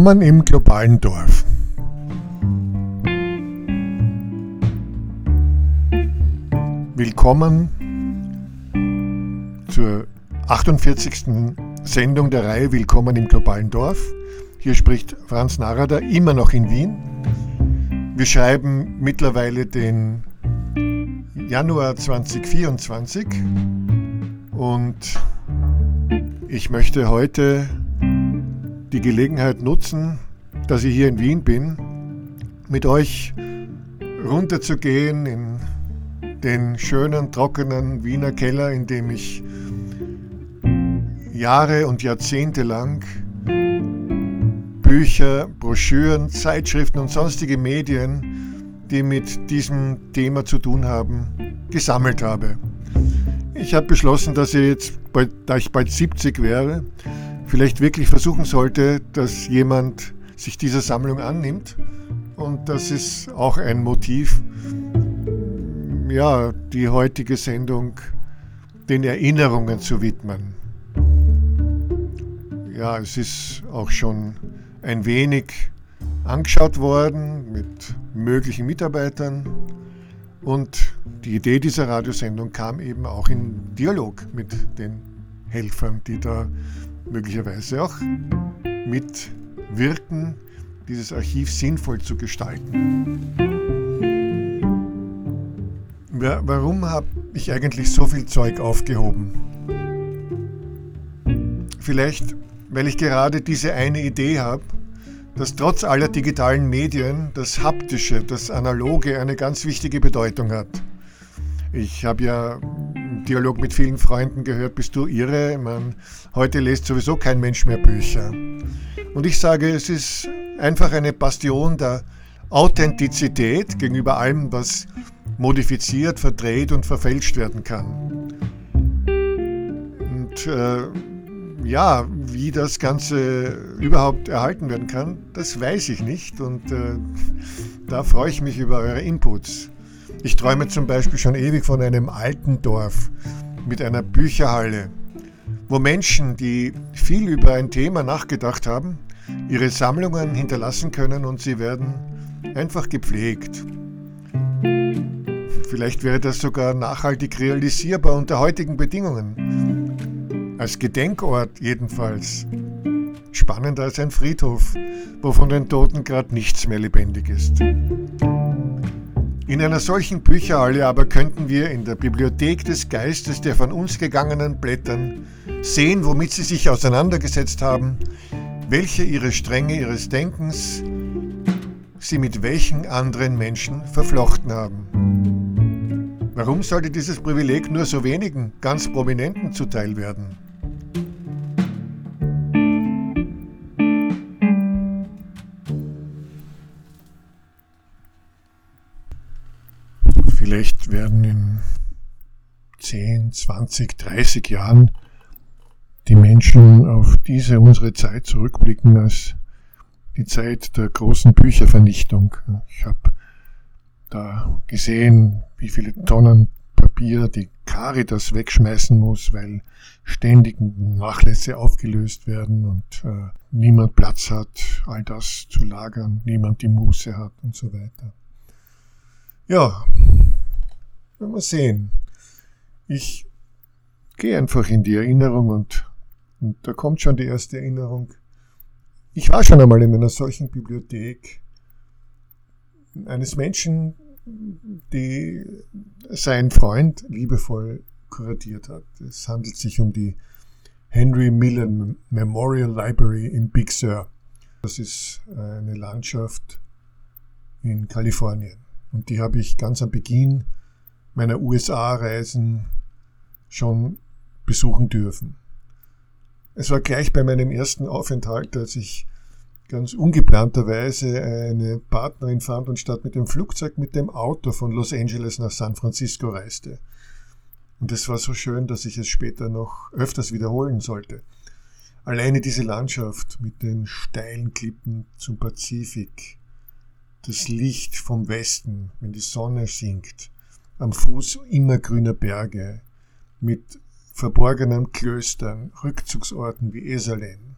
Willkommen im globalen Dorf. Willkommen zur 48. Sendung der Reihe Willkommen im globalen Dorf. Hier spricht Franz Narada, immer noch in Wien. Wir schreiben mittlerweile den Januar 2024 und ich möchte heute die Gelegenheit nutzen, dass ich hier in Wien bin, mit euch runterzugehen in den schönen, trockenen Wiener Keller, in dem ich Jahre und Jahrzehnte lang Bücher, Broschüren, Zeitschriften und sonstige Medien, die mit diesem Thema zu tun haben, gesammelt habe. Ich habe beschlossen, dass ich jetzt, da ich bald 70 wäre, vielleicht wirklich versuchen sollte, dass jemand sich dieser Sammlung annimmt. Und das ist auch ein Motiv, ja, die heutige Sendung den Erinnerungen zu widmen. Ja, es ist auch schon ein wenig angeschaut worden mit möglichen Mitarbeitern. Und die Idee dieser Radiosendung kam eben auch in Dialog mit den Helfern, die da möglicherweise auch mitwirken, dieses Archiv sinnvoll zu gestalten. Warum habe ich eigentlich so viel Zeug aufgehoben? Vielleicht, weil ich gerade diese eine Idee habe, dass trotz aller digitalen Medien das Haptische, das Analoge eine ganz wichtige Bedeutung hat. Ich habe ja Dialog mit vielen Freunden gehört, bist du irre? Man, heute lest sowieso kein Mensch mehr Bücher. Und ich sage, es ist einfach eine Bastion der Authentizität gegenüber allem, was modifiziert, verdreht und verfälscht werden kann. Und äh, ja, wie das Ganze überhaupt erhalten werden kann, das weiß ich nicht. Und äh, da freue ich mich über eure Inputs. Ich träume zum Beispiel schon ewig von einem alten Dorf mit einer Bücherhalle, wo Menschen, die viel über ein Thema nachgedacht haben, ihre Sammlungen hinterlassen können und sie werden einfach gepflegt. Vielleicht wäre das sogar nachhaltig realisierbar unter heutigen Bedingungen. Als Gedenkort jedenfalls. Spannender als ein Friedhof, wo von den Toten gerade nichts mehr lebendig ist. In einer solchen Bücherhalle aber könnten wir in der Bibliothek des Geistes der von uns gegangenen blättern, sehen, womit sie sich auseinandergesetzt haben, welche ihre Stränge ihres Denkens sie mit welchen anderen Menschen verflochten haben. Warum sollte dieses Privileg nur so wenigen ganz Prominenten zuteil werden? Vielleicht werden in 10, 20, 30 Jahren die Menschen auf diese unsere Zeit zurückblicken als die Zeit der großen Büchervernichtung. Ich habe da gesehen, wie viele Tonnen Papier die Caritas wegschmeißen muss, weil ständig Nachlässe aufgelöst werden und äh, niemand Platz hat, all das zu lagern, niemand die Muße hat und so weiter. Ja, werden wir sehen. Ich gehe einfach in die Erinnerung und, und da kommt schon die erste Erinnerung. Ich war schon einmal in einer solchen Bibliothek eines Menschen, die sein Freund liebevoll kuratiert hat. Es handelt sich um die Henry Millen Memorial Library in Big Sur. Das ist eine Landschaft in Kalifornien. Und die habe ich ganz am Beginn meiner USA-Reisen schon besuchen dürfen. Es war gleich bei meinem ersten Aufenthalt, als ich ganz ungeplanterweise eine Partnerin fand und statt mit dem Flugzeug mit dem Auto von Los Angeles nach San Francisco reiste. Und es war so schön, dass ich es später noch öfters wiederholen sollte. Alleine diese Landschaft mit den steilen Klippen zum Pazifik, das Licht vom Westen, wenn die Sonne sinkt, am Fuß immergrüner Berge, mit verborgenen Klöstern, Rückzugsorten wie Esalen,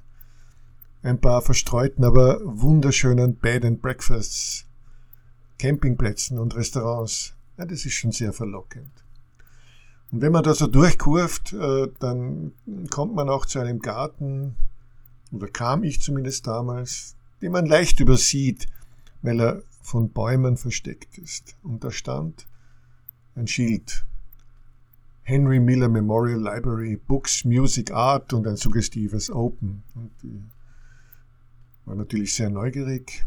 ein paar verstreuten, aber wunderschönen Bed and Breakfasts, Campingplätzen und Restaurants. Ja, das ist schon sehr verlockend. Und wenn man da so durchkurft, äh, dann kommt man auch zu einem Garten, oder kam ich zumindest damals, den man leicht übersieht, weil er von Bäumen versteckt ist. Und da stand ein Schild. Henry Miller Memorial Library, Books, Music, Art und ein suggestives Open. Und ich war natürlich sehr neugierig.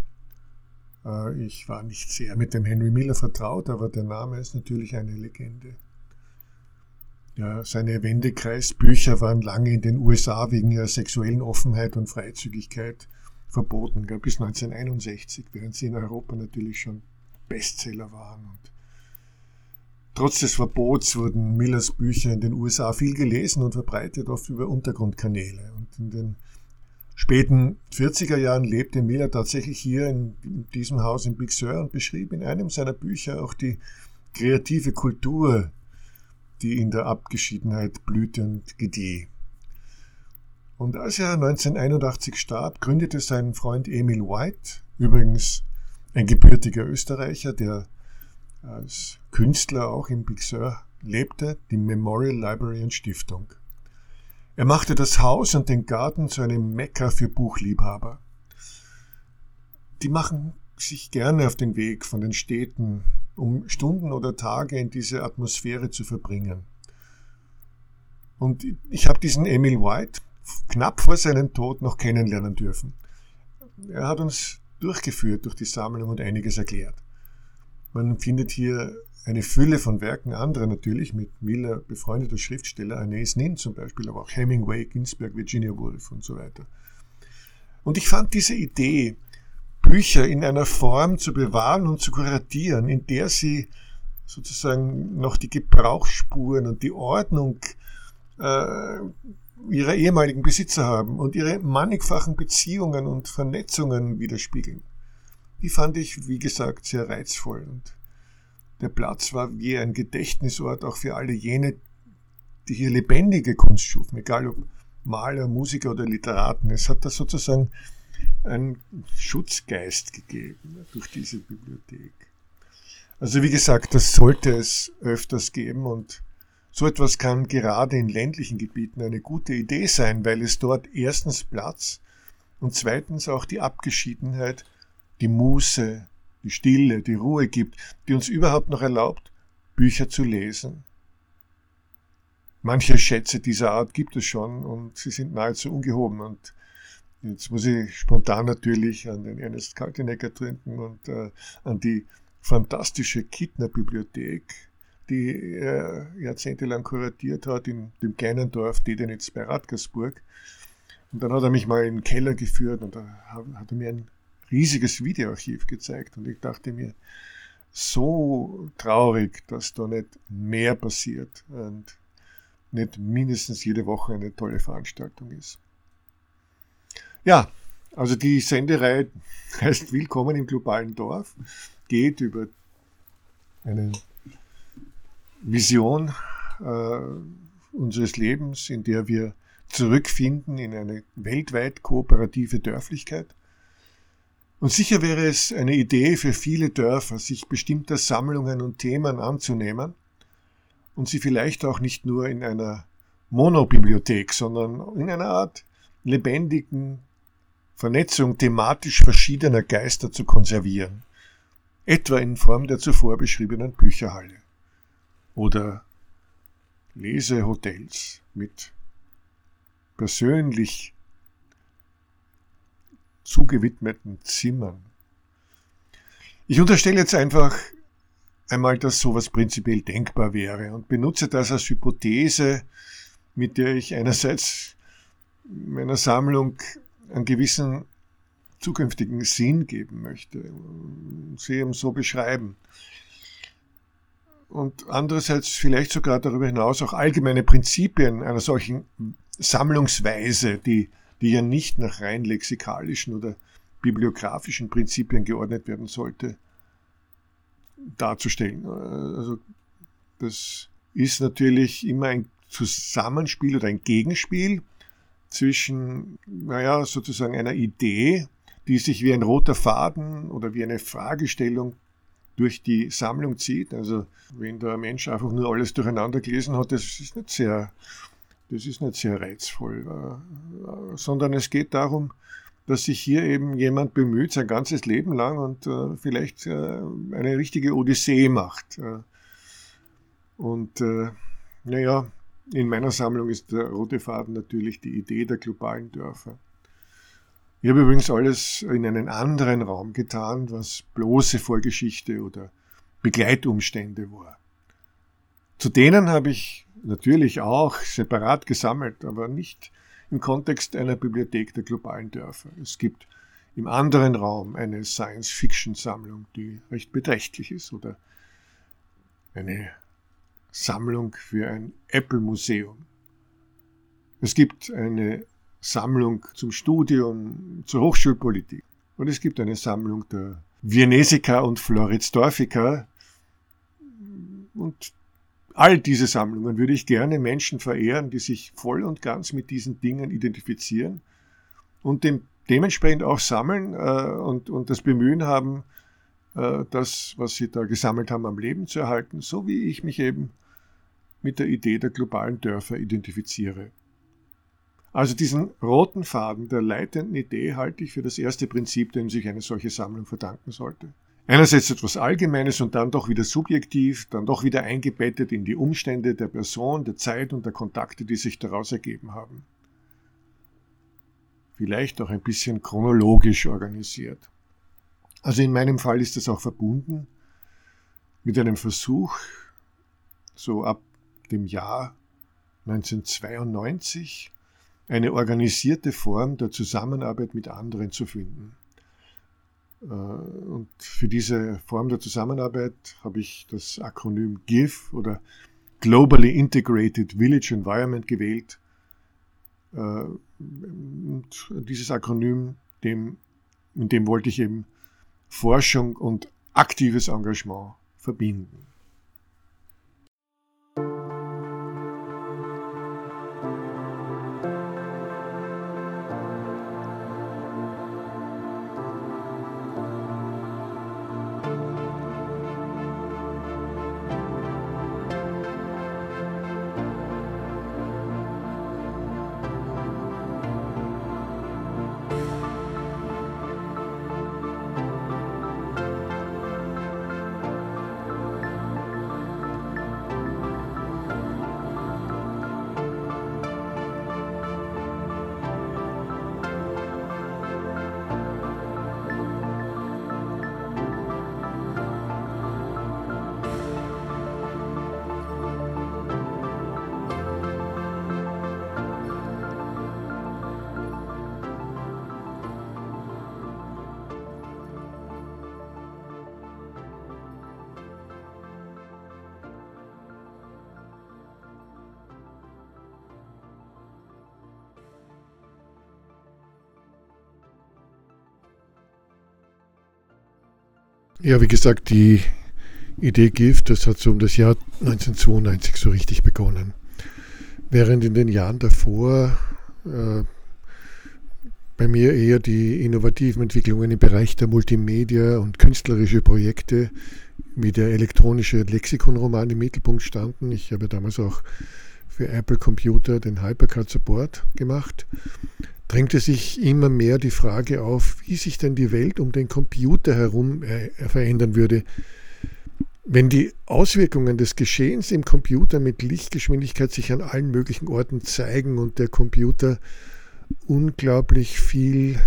Äh, ich war nicht sehr mit dem Henry Miller vertraut, aber der Name ist natürlich eine Legende. Ja, seine Wendekreisbücher waren lange in den USA wegen ihrer sexuellen Offenheit und Freizügigkeit verboten, bis 1961, während sie in Europa natürlich schon Bestseller waren. Und trotz des Verbots wurden Millers Bücher in den USA viel gelesen und verbreitet, oft über Untergrundkanäle. Und in den späten 40er Jahren lebte Miller tatsächlich hier in, diesem Haus in Big Sur und beschrieb in einem seiner Bücher auch die kreative Kultur die in der Abgeschiedenheit blühte und gedieh. Und als er 1981 starb, gründete sein Freund Emil White, übrigens ein gebürtiger Österreicher, der als Künstler auch in Big Sur lebte, die Memorial Library und Stiftung. Er machte das Haus und den Garten zu einem Mekka für Buchliebhaber. Die machen sich gerne auf den Weg von den Städten um Stunden oder Tage in diese Atmosphäre zu verbringen. Und ich habe diesen Emil White knapp vor seinem Tod noch kennenlernen dürfen. Er hat uns durchgeführt durch die Sammlung und einiges erklärt. Man findet hier eine Fülle von Werken anderer natürlich, mit Miller befreundeter Schriftsteller, Anais Nin zum Beispiel, aber auch Hemingway, Ginsberg, Virginia Woolf und so weiter. Und ich fand diese Idee, Bücher in einer Form zu bewahren und zu kuratieren, in der sie sozusagen noch die Gebrauchsspuren und die Ordnung äh, ihrer ehemaligen Besitzer haben und ihre mannigfachen Beziehungen und Vernetzungen widerspiegeln. Die fand ich, wie gesagt, sehr reizvoll. Und der Platz war wie ein Gedächtnisort auch für alle jene, die hier lebendige Kunst schufen, egal ob Maler, Musiker oder Literaten. Es hat da sozusagen einen Schutzgeist gegeben durch diese Bibliothek. Also wie gesagt, das sollte es öfters geben und so etwas kann gerade in ländlichen Gebieten eine gute Idee sein, weil es dort erstens Platz und zweitens auch die Abgeschiedenheit, die Muße, die Stille, die Ruhe gibt, die uns überhaupt noch erlaubt, Bücher zu lesen. Manche Schätze dieser Art gibt es schon und sie sind nahezu ungehoben und Jetzt muss ich spontan natürlich an den Ernest Kaltenecker trinken und äh, an die fantastische Kittner-Bibliothek, die er jahrzehntelang kuratiert hat in dem kleinen Dorf Dedenitz bei Radgersburg. Und dann hat er mich mal in den Keller geführt und da hat er mir ein riesiges Videoarchiv gezeigt. Und ich dachte mir, so traurig, dass da nicht mehr passiert und nicht mindestens jede Woche eine tolle Veranstaltung ist. Ja, also die Sendereihe heißt Willkommen im globalen Dorf, geht über eine Vision äh, unseres Lebens, in der wir zurückfinden in eine weltweit kooperative Dörflichkeit. Und sicher wäre es eine Idee für viele Dörfer, sich bestimmter Sammlungen und Themen anzunehmen und sie vielleicht auch nicht nur in einer Monobibliothek, sondern in einer Art lebendigen Vernetzung thematisch verschiedener Geister zu konservieren, etwa in Form der zuvor beschriebenen Bücherhalle oder Lesehotels mit persönlich zugewidmeten Zimmern. Ich unterstelle jetzt einfach einmal, dass sowas prinzipiell denkbar wäre und benutze das als Hypothese, mit der ich einerseits meiner Sammlung einen gewissen zukünftigen Sinn geben möchte, sie eben so beschreiben. Und andererseits vielleicht sogar darüber hinaus auch allgemeine Prinzipien einer solchen Sammlungsweise, die, die ja nicht nach rein lexikalischen oder bibliografischen Prinzipien geordnet werden sollte, darzustellen. Also das ist natürlich immer ein Zusammenspiel oder ein Gegenspiel zwischen, naja, sozusagen einer Idee, die sich wie ein roter Faden oder wie eine Fragestellung durch die Sammlung zieht. Also wenn der Mensch einfach nur alles durcheinander gelesen hat, das ist nicht sehr, das ist nicht sehr reizvoll, äh, sondern es geht darum, dass sich hier eben jemand bemüht, sein ganzes Leben lang und äh, vielleicht äh, eine richtige Odyssee macht. Und naja, in meiner Sammlung ist der rote Faden natürlich die Idee der globalen Dörfer. Ich habe übrigens alles in einen anderen Raum getan, was bloße Vorgeschichte oder Begleitumstände war. Zu denen habe ich natürlich auch separat gesammelt, aber nicht im Kontext einer Bibliothek der globalen Dörfer. Es gibt im anderen Raum eine Science-Fiction-Sammlung, die recht beträchtlich ist, oder eine Sammlung für ein Apple-Museum. Es gibt eine Sammlung zum Studium zur Hochschulpolitik. Und es gibt eine Sammlung der Viennesica und Floridsdorfica. Und all diese Sammlungen würde ich gerne Menschen verehren, die sich voll und ganz mit diesen Dingen identifizieren und dem, dementsprechend auch sammeln äh, und, und das Bemühen haben, äh, das, was sie da gesammelt haben, am Leben zu erhalten, so wie ich mich eben mit der Idee der globalen Dörfer identifiziere. Also diesen roten Faden der leitenden Idee halte ich für das erste Prinzip, dem sich eine solche Sammlung verdanken sollte. Einerseits etwas Allgemeines und dann doch wieder subjektiv, dann doch wieder eingebettet in die Umstände der Person, der Zeit und der Kontakte, die sich daraus ergeben haben. Vielleicht auch ein bisschen chronologisch organisiert. Also in meinem Fall ist das auch verbunden mit einem Versuch, so ab dem Jahr 1992 eine organisierte Form der Zusammenarbeit mit anderen zu finden. Äh, und für diese Form der Zusammenarbeit habe ich das Akronym GIF oder Globally Integrated Village Environment gewählt. Äh, und dieses Akronym, dem, in dem wollte ich eben Forschung und aktives Engagement verbinden. Ja, wie gesagt, die Idee Gift, das hat so um das Jahr 1992 so richtig begonnen. Während in den Jahren davor äh, bei mir eher die innovativen Entwicklungen im Bereich der Multimedia und künstlerische Projekte wie der elektronische Lexikonroman im Mittelpunkt standen. Ich habe damals auch für Apple Computer den Hypercard Support gemacht drängte sich immer mehr die Frage auf, wie sich denn die Welt um den Computer herum äh, verändern würde, wenn die Auswirkungen des Geschehens im Computer mit Lichtgeschwindigkeit sich an allen möglichen Orten zeigen und der Computer unglaublich viel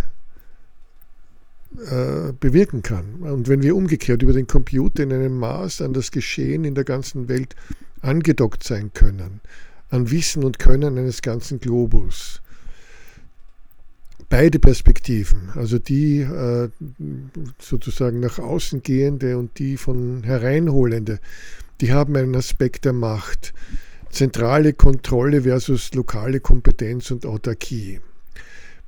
äh, bewirken kann. Und wenn wir umgekehrt über den Computer in einem Maß an das Geschehen in der ganzen Welt angedockt sein können, an Wissen und Können eines ganzen Globus, beide Perspektiven, also die äh, sozusagen nach außen gehende und die von hereinholende, die haben einen Aspekt der Macht. Zentrale Kontrolle versus lokale Kompetenz und Autarkie.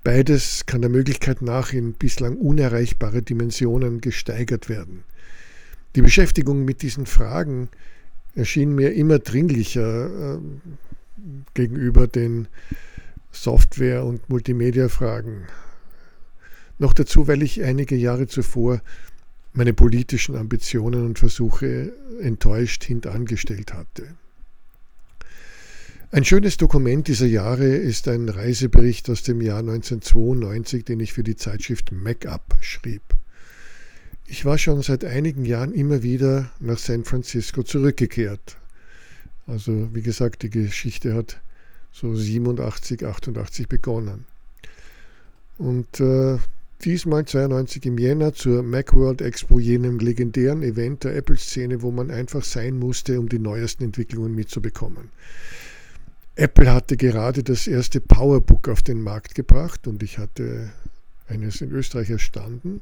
Beides kann der Möglichkeit nach in bislang unerreichbare Dimensionen gesteigert werden. Die Beschäftigung mit diesen Fragen erschien mir immer dringlicher äh, gegenüber den Software- und Multimedia-Fragen. Noch dazu, weil ich einige Jahre zuvor meine politischen Ambitionen und Versuche enttäuscht hintangestellt hatte. Ein schönes Dokument dieser Jahre ist ein Reisebericht aus dem Jahr 1992, den ich für die Zeitschrift Make-up schrieb. Ich war schon seit einigen Jahren immer wieder nach San Francisco zurückgekehrt. Also wie gesagt, die Geschichte hat so 87, 88 begonnen. Und äh, diesmal 92 im Jänner zur Macworld Expo, jenem legendären Event der Apple-Szene, wo man einfach sein musste, um die neuesten Entwicklungen mitzubekommen. Apple hatte gerade das erste Powerbook auf den Markt gebracht und ich hatte eines in Österreich erstanden.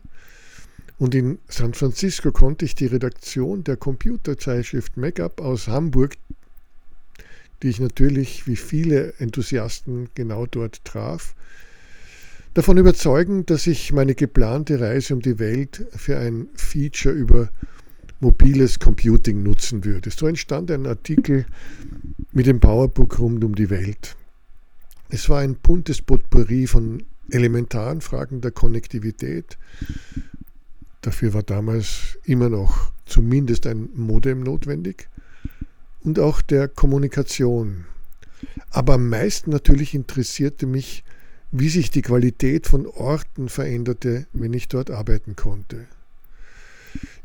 Und in San Francisco konnte ich die Redaktion der Computerzeitschrift Makeup aus Hamburg, die ich natürlich wie viele Enthusiasten genau dort traf, davon überzeugen, dass ich meine geplante Reise um die Welt für ein Feature über mobiles Computing nutzen würde. So entstand ein Artikel mit dem Powerbook rund um die Welt. Es war ein buntes Potpourri von elementaren Fragen der Konnektivität. Dafür war damals immer noch zumindest ein Modem notwendig und auch der Kommunikation. Aber am meisten natürlich interessierte mich, wie sich die Qualität von Orten veränderte, wenn ich dort arbeiten konnte.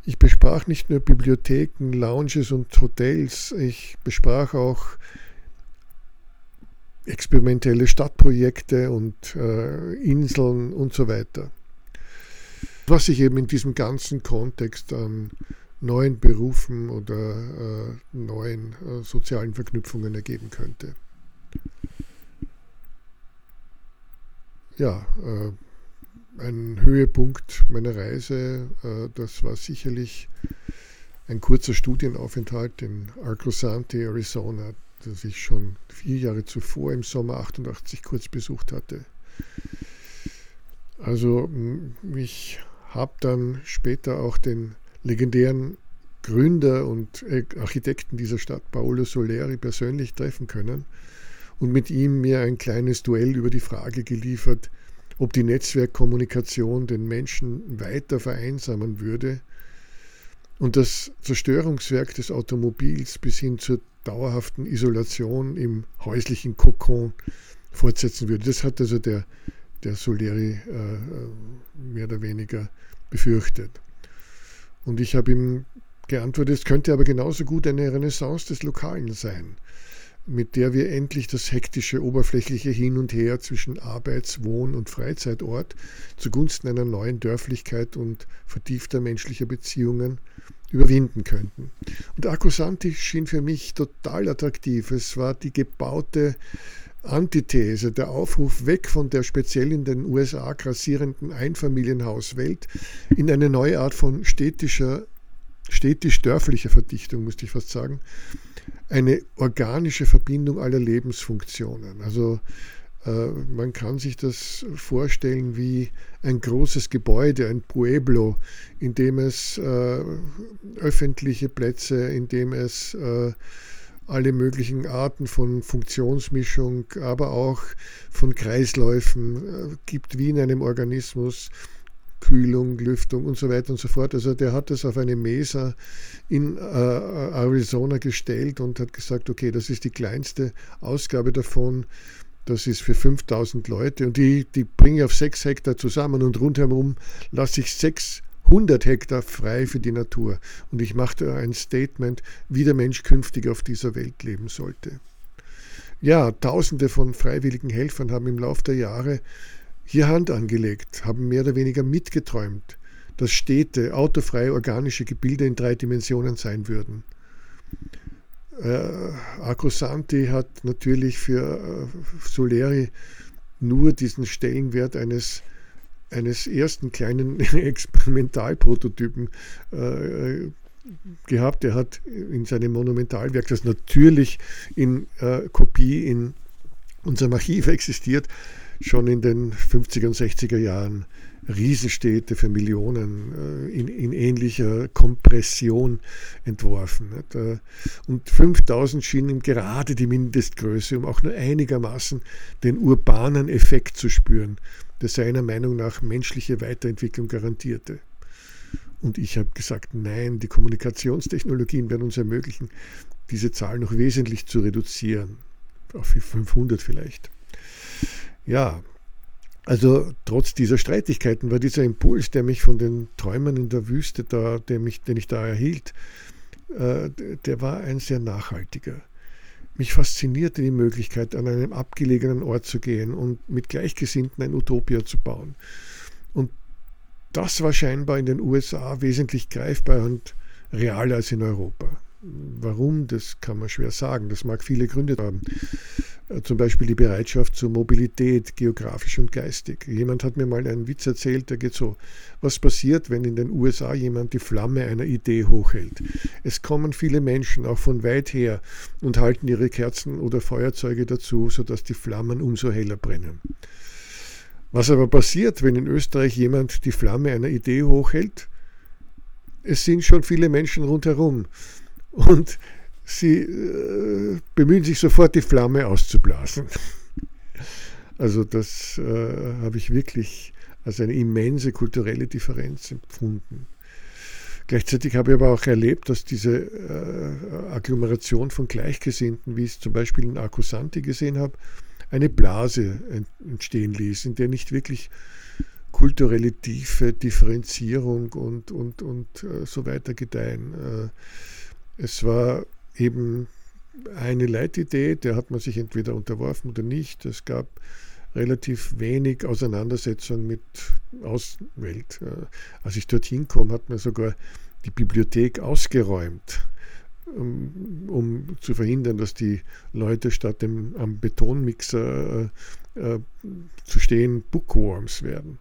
Ich besprach nicht nur Bibliotheken, Lounges und Hotels, ich besprach auch experimentelle Stadtprojekte und äh, Inseln und so weiter. Was sich eben in diesem ganzen Kontext an neuen Berufen oder äh, neuen äh, sozialen Verknüpfungen ergeben könnte. Ja, äh, ein Höhepunkt meiner Reise. Das war sicherlich ein kurzer Studienaufenthalt in Arcosanti, Arizona, das ich schon vier Jahre zuvor im Sommer 88 kurz besucht hatte. Also ich habe dann später auch den legendären Gründer und äh, Architekten dieser Stadt, Paolo Soleri, persönlich treffen können und mit ihm mir ein kleines Duell über die Frage geliefert, ob die Netzwerkkommunikation den Menschen weiter vereinsamen würde und das Zerstörungswerk des Automobils bis hin zur dauerhaften Isolation im häuslichen Kokon fortsetzen würde. Das hat also der, der Soleri äh, mehr oder weniger befürchtet. Und ich habe ihm geantwortet, es könnte aber genauso gut eine Renaissance des Lokalen sein mit der wir endlich das hektische oberflächliche Hin und Her zwischen Arbeits-, Wohn- und Freizeitort zugunsten einer neuen Dörflichkeit und vertiefter menschlicher Beziehungen überwinden könnten. Und Akkusanti schien für mich total attraktiv. Es war die gebaute Antithese, der Aufruf weg von der speziell in den USA grassierenden Einfamilienhauswelt in eine neue Art von städtischer, städtisch-dörflicher Verdichtung, müsste ich fast sagen, eine organische Verbindung aller Lebensfunktionen. Also äh, man kann sich das vorstellen wie ein großes Gebäude, ein Pueblo, in dem es äh, öffentliche Plätze, in dem es äh, alle möglichen Arten von Funktionsmischung, aber auch von Kreisläufen äh, gibt wie in einem Organismus Kühlung, Lüftung und so weiter und so fort. Also der hat das auf eine Mesa in äh, Arizona gestellt und hat gesagt, okay, das ist die kleinste Ausgabe davon. Das ist für 5000 Leute und die, die bringe ich auf 6 Hektar zusammen und rundherum lasse ich 600 Hektar frei für die Natur. Und ich machte ein Statement, wie der Mensch künftig auf dieser Welt leben sollte. Ja, Tausende von freiwilligen Helfern haben im Laufe der Jahre hier Hand angelegt, haben mehr oder weniger mitgeträumt, dass Städte autofreie organische Gebilde in drei Dimensionen sein würden. Äh, Acrosanti hat natürlich für äh, Soleri nur diesen Stellenwert eines, eines ersten kleinen Experimentalprototypen äh, gehabt. Er hat in seinem Monumentalwerk, das natürlich in äh, Kopie in unserem Archiv existiert, schon in den 50er und 60er Jahren Riesenstädte für Millionen äh, in, in, ähnlicher Kompression entworfen. Nicht? Und 5000 schien ihm gerade die Mindestgröße, um auch nur einigermaßen den urbanen Effekt zu spüren, der seiner Meinung nach menschliche Weiterentwicklung garantierte. Und ich habe gesagt, nein, die Kommunikationstechnologien werden uns ermöglichen, diese Zahl noch wesentlich zu reduzieren. Auf 500 vielleicht. Ja, also trotz dieser Streitigkeiten war dieser Impuls, der mich von den Träumen in der Wüste, da, der mich, den ich da erhielt, äh, der war ein sehr nachhaltiger. Mich faszinierte die Möglichkeit, an einem abgelegenen Ort zu gehen und mit Gleichgesinnten ein Utopia zu bauen. Und das war scheinbar in den USA wesentlich greifbar und realer als in Europa. Warum, das kann man schwer sagen. Das mag viele Gründe haben. Äh, zum Beispiel die Bereitschaft zur Mobilität, geografisch und geistig. Jemand hat mir mal einen Witz erzählt, der geht so, was passiert, wenn in den USA jemand die Flamme einer Idee hochhält? Es kommen viele Menschen, auch von weit her, und halten ihre Kerzen oder Feuerzeuge dazu, sodass die Flammen umso heller brennen. Was aber passiert, wenn in Österreich jemand die Flamme einer Idee hochhält? Es sind schon viele Menschen rundherum und sie äh, bemühen sich sofort, die Flamme auszublasen. Also das äh, habe ich wirklich als eine immense kulturelle Differenz empfunden. Gleichzeitig habe ich aber auch erlebt, dass diese äh, Agglomeration von Gleichgesinnten, wie ich es zum Beispiel in Akusanti gesehen habe, eine Blase entstehen ließ, in der nicht wirklich kulturelle Tiefe, Differenzierung und, und, und äh, so weiter gedeihen. Äh, es war eben eine Leitidee, der hat man sich entweder unterworfen oder nicht. Es gab relativ wenig Auseinandersetzung mit Außenwelt. Als ich dorthin kam, hat man sogar die Bibliothek ausgeräumt, um, um zu verhindern, dass die Leute statt dem, am Betonmixer äh, äh, zu stehen Bookworms werden.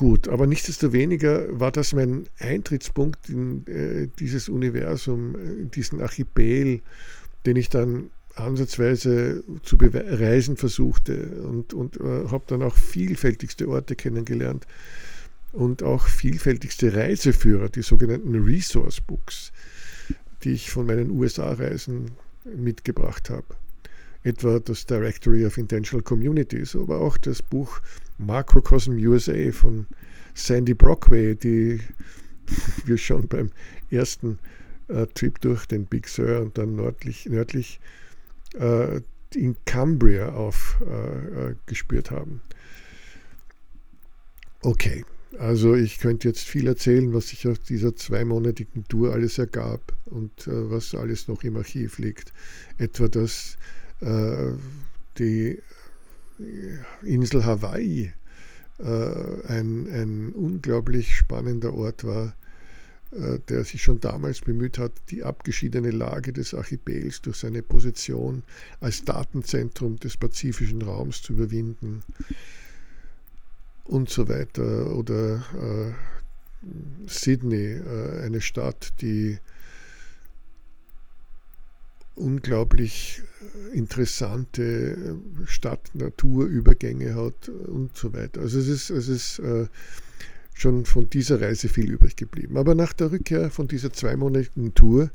Gut, aber nichtsdestoweniger war das mein Eintrittspunkt in äh, dieses Universum, in diesen Archipel, den ich dann ansatzweise zu bereisen versuchte und, und äh, habe dann auch vielfältigste Orte kennengelernt und auch vielfältigste Reiseführer, die sogenannten Resource Books, die ich von meinen USA-Reisen mitgebracht habe etwa das Directory of Intentional Communities, aber auch das Buch Macrocosm USA von Sandy Brockway, die wir schon beim ersten äh, Trip durch den Big Sur und dann nördlich, nördlich äh, in Cambria aufgespürt äh, äh haben. Okay, also ich könnte jetzt viel erzählen, was sich aus dieser zweimonatigen Tour alles ergab und äh, was alles noch im Archiv liegt. Etwa, dass äh, die Insel Hawaii äh, ein, ein unglaublich spannender Ort war, äh, der sich schon damals bemüht hat, die abgeschiedene Lage des Archipels durch seine Position als Datenzentrum des pazifischen Raums zu überwinden und so weiter. Oder äh, Sydney, äh, eine Stadt, die unglaublich äh, interessante äh, Stadt-Natur-Übergänge hat und so weiter. Also es ist, es ist äh, schon von dieser Reise viel übrig geblieben. Aber nach der Rückkehr von dieser zweimonatigen Tour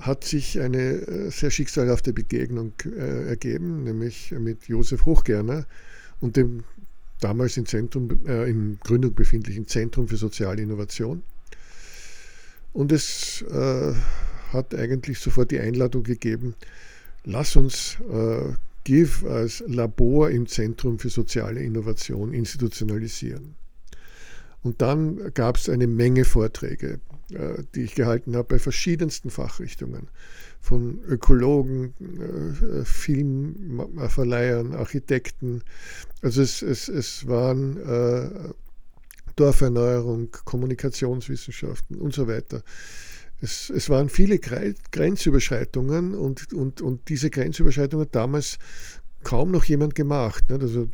hat sich eine sehr schicksalhafte Begegnung ergeben, nämlich mit Josef Hochgerner und dem damals im, Zentrum, äh, in Gründung befindlichen Zentrum für soziale Innovation. Und es äh, hat eigentlich sofort die Einladung gegeben, lass uns äh, GIF als Labor im Zentrum für soziale Innovation institutionalisieren. Und dann gab es eine Menge Vorträge, äh, die ich gehalten habe bei verschiedensten Fachrichtungen, von Ökologen, äh, Filmverleihern, Architekten. Also es, es, es waren äh, Dorferneuerung, Kommunikationswissenschaften und so weiter es, es waren viele Grenzüberschreitungen und, und, und diese Grenzüberschreitungen hat damals kaum noch jemand gemacht. Also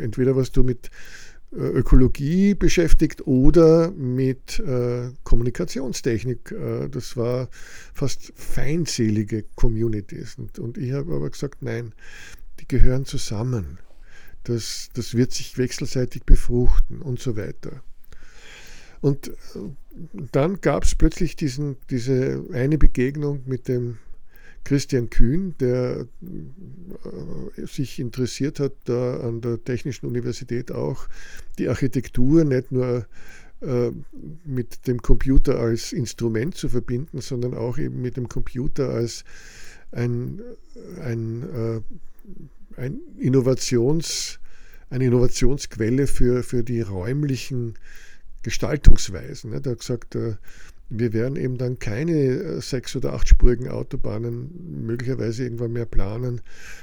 entweder warst du mit äh, Ökologie beschäftigt oder mit äh, Kommunikationstechnik. Äh, das war fast feindselige Communities. Und, und ich habe aber gesagt, nein, die gehören zusammen. das, das wird sich wechselseitig befruchten und so weiter. Und äh, dann gab es plötzlich diesen, diese eine Begegnung mit dem Christian Kühn, der äh, sich interessiert hat, da an der Technischen Universität auch die Architektur nicht nur äh, mit dem Computer als Instrument zu verbinden, sondern auch eben mit dem Computer als ein, ein, äh, ein Innovations, eine Innovationsquelle für, für die räumlichen Gestaltungsweisen. Er hat gesagt, wir werden eben dann keine äh, sechs- oder achtspurigen Autobahnen möglicherweise irgendwann mehr planen,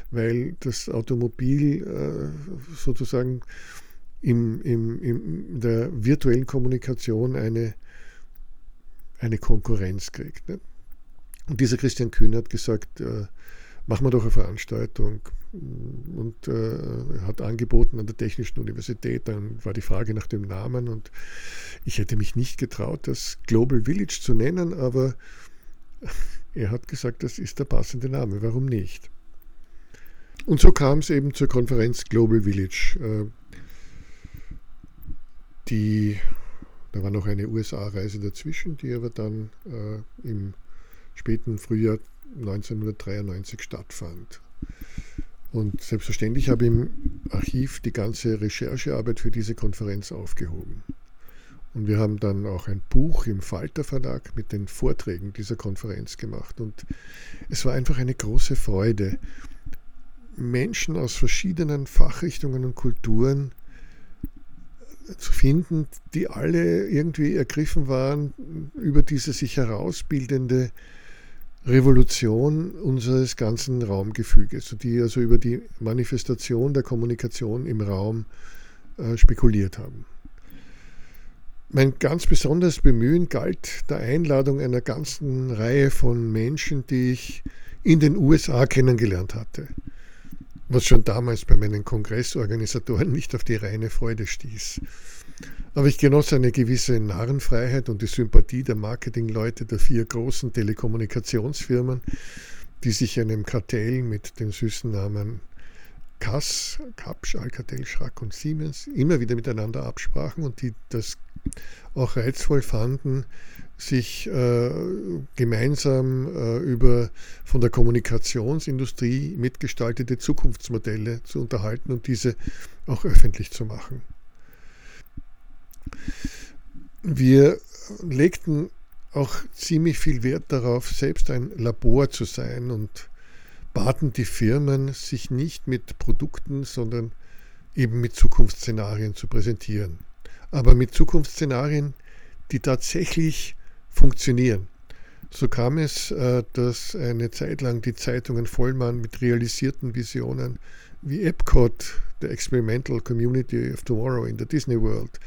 weil das Automobil äh, sozusagen im, im, in der virtuellen Kommunikation eine, eine Konkurrenz kriegt. Ne? Und dieser Christian Kühn hat gesagt, äh, machen wir doch eine Veranstaltung und äh, hat angeboten an der Technischen Universität. Dann war die Frage nach dem Namen und ich hätte mich nicht getraut, das Global Village zu nennen, aber er hat gesagt, das ist der passende Name. Warum nicht? Und so kam es eben zur Konferenz Global Village. Äh, die, da war noch eine USA-Reise dazwischen, die aber dann äh, im späten Frühjahr 1993 stattfand. Und selbstverständlich habe ich im Archiv die ganze Recherchearbeit für diese Konferenz aufgehoben. Und wir haben dann auch ein Buch im Falter Verlag mit den Vorträgen dieser Konferenz gemacht. Und es war einfach eine große Freude, Menschen aus verschiedenen Fachrichtungen und Kulturen zu finden, die alle irgendwie ergriffen waren über diese sich herausbildende Revolution unseres ganzen Raumgefüges, die also über die Manifestation der Kommunikation im Raum äh, spekuliert haben. Mein ganz besonderes Bemühen galt der Einladung einer ganzen Reihe von Menschen, die ich in den USA kennengelernt hatte, was schon damals bei meinen Kongressorganisatoren nicht auf die reine Freude stieß. Aber ich genoss eine gewisse Narrenfreiheit und die Sympathie der Marketingleute der vier großen Telekommunikationsfirmen, die sich einem Kartell mit den süßen Namen Kass, Kapsch, Alcatel, Schrack und Siemens immer wieder miteinander absprachen und die das auch reizvoll fanden, sich äh, gemeinsam äh, über von der Kommunikationsindustrie mitgestaltete Zukunftsmodelle zu unterhalten und diese auch öffentlich zu machen. Wir legten auch ziemlich viel Wert darauf, selbst ein Labor zu sein und baten die Firmen, sich nicht mit Produkten, sondern eben mit Zukunftsszenarien zu präsentieren. Aber mit Zukunftsszenarien, die tatsächlich funktionieren. So kam es, äh, dass eine Zeit lang die Zeitungen voll waren mit realisierten Visionen wie Epcot, der Experimental Community of Tomorrow in der Disney World.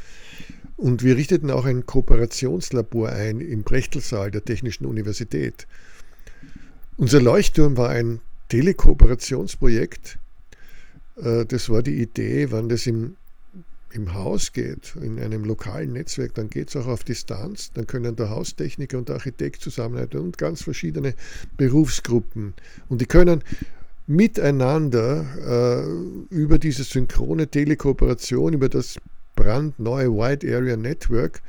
Und wir richteten auch ein Kooperationslabor ein im Brechtelsaal der Technischen Universität. Unser Leuchtturm war ein Telekooperationsprojekt. Äh, das war die Idee, wann das im, im Haus geht, in einem lokalen Netzwerk, dann geht es auch auf Distanz. Dann können der Haustechniker und der Architekt zusammenarbeiten und ganz verschiedene Berufsgruppen. Und die können miteinander äh, über diese synchrone Telekooperation, über das brandneue Wide Area Network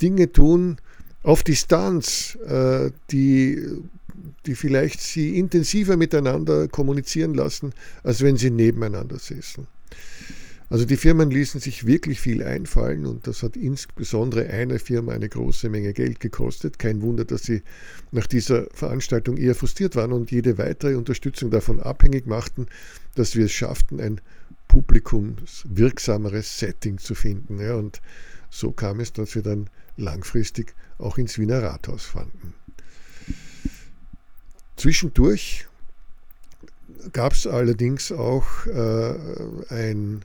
Dinge tun auf Distanz, äh, die, die vielleicht sie intensiver miteinander kommunizieren lassen, als wenn sie nebeneinander sitzen. Also die Firmen ließen sich wirklich viel einfallen und das hat insbesondere einer Firma eine große Menge Geld gekostet. Kein Wunder, dass sie nach dieser Veranstaltung eher frustriert waren und jede weitere Unterstützung davon abhängig machten, dass wir es schafften, ein publikumswirksameres Setting zu finden. Ja, und so kam es, dass wir dann langfristig auch ins Wiener Rathaus fanden. Zwischendurch gab es allerdings auch äh, ein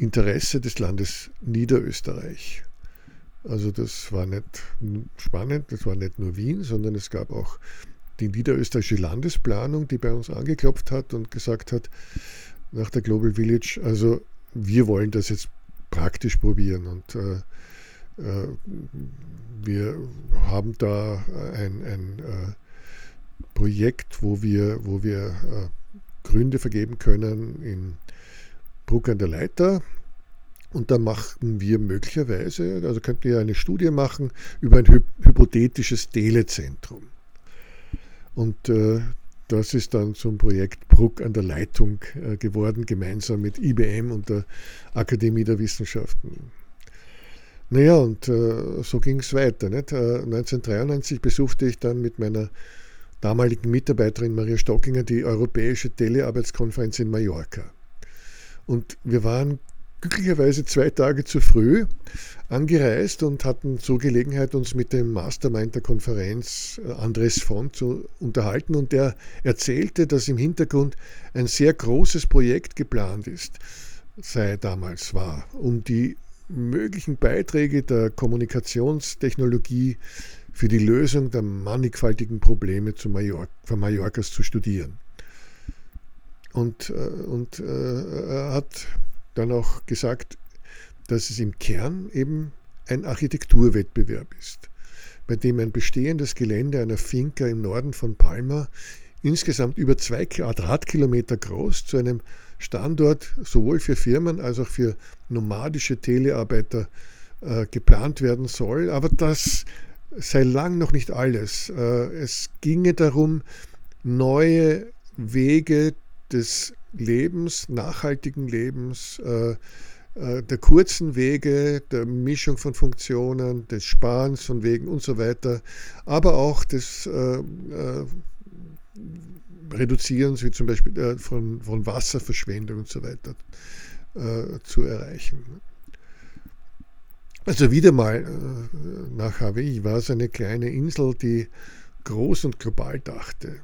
Interesse des Landes Niederösterreich. Also das war nicht spannend, das war nicht nur Wien, sondern es gab auch die niederösterreichische Landesplanung, die bei uns angeklopft hat und gesagt hat, nach der Global Village, also wir wollen das jetzt praktisch probieren und äh, äh, wir haben da ein, ein äh, Projekt, wo wir, wo wir äh, Gründe vergeben können in Bruck an der Leiter. Und da machen wir möglicherweise, also könnten wir eine Studie machen über ein hypothetisches Telezentrum. Und äh, das ist dann zum Projekt Bruck an der Leitung äh, geworden, gemeinsam mit IBM und der Akademie der Wissenschaften. Naja, und äh, so ging es weiter. Nicht? Äh, 1993 besuchte ich dann mit meiner damaligen Mitarbeiterin Maria Stockinger die Europäische Telearbeitskonferenz in Mallorca. Und wir waren glücklicherweise zwei Tage zu früh angereist und hatten so Gelegenheit, uns mit dem Mastermind der Konferenz äh, Andres Font zu unterhalten. Und der erzählte, dass im Hintergrund ein sehr großes Projekt geplant ist, sei damals war, um die möglichen Beiträge der Kommunikationstechnologie für die Lösung der mannigfaltigen Probleme zu Mallorca, von Mallorcas zu studieren. Und, äh, und äh, er hat dann auch gesagt, dass es im Kern eben ein Architekturwettbewerb ist, bei dem ein bestehendes Gelände einer Finca im Norden von Palma insgesamt über zwei Quadratkilometer groß zu einem Standort sowohl für Firmen als auch für nomadische Telearbeiter äh, geplant werden soll. Aber das sei lang noch nicht alles. Äh, es ginge darum, neue Wege des Lebens, nachhaltigen Lebens, äh, äh, der kurzen Wege, der Mischung von Funktionen, des Sparens von Wegen und so weiter, aber auch des äh, Reduzierens, wie zum Beispiel von, von Wasserverschwendung und so weiter, zu erreichen. Also wieder mal nach Hawaii war es eine kleine Insel, die groß und global dachte.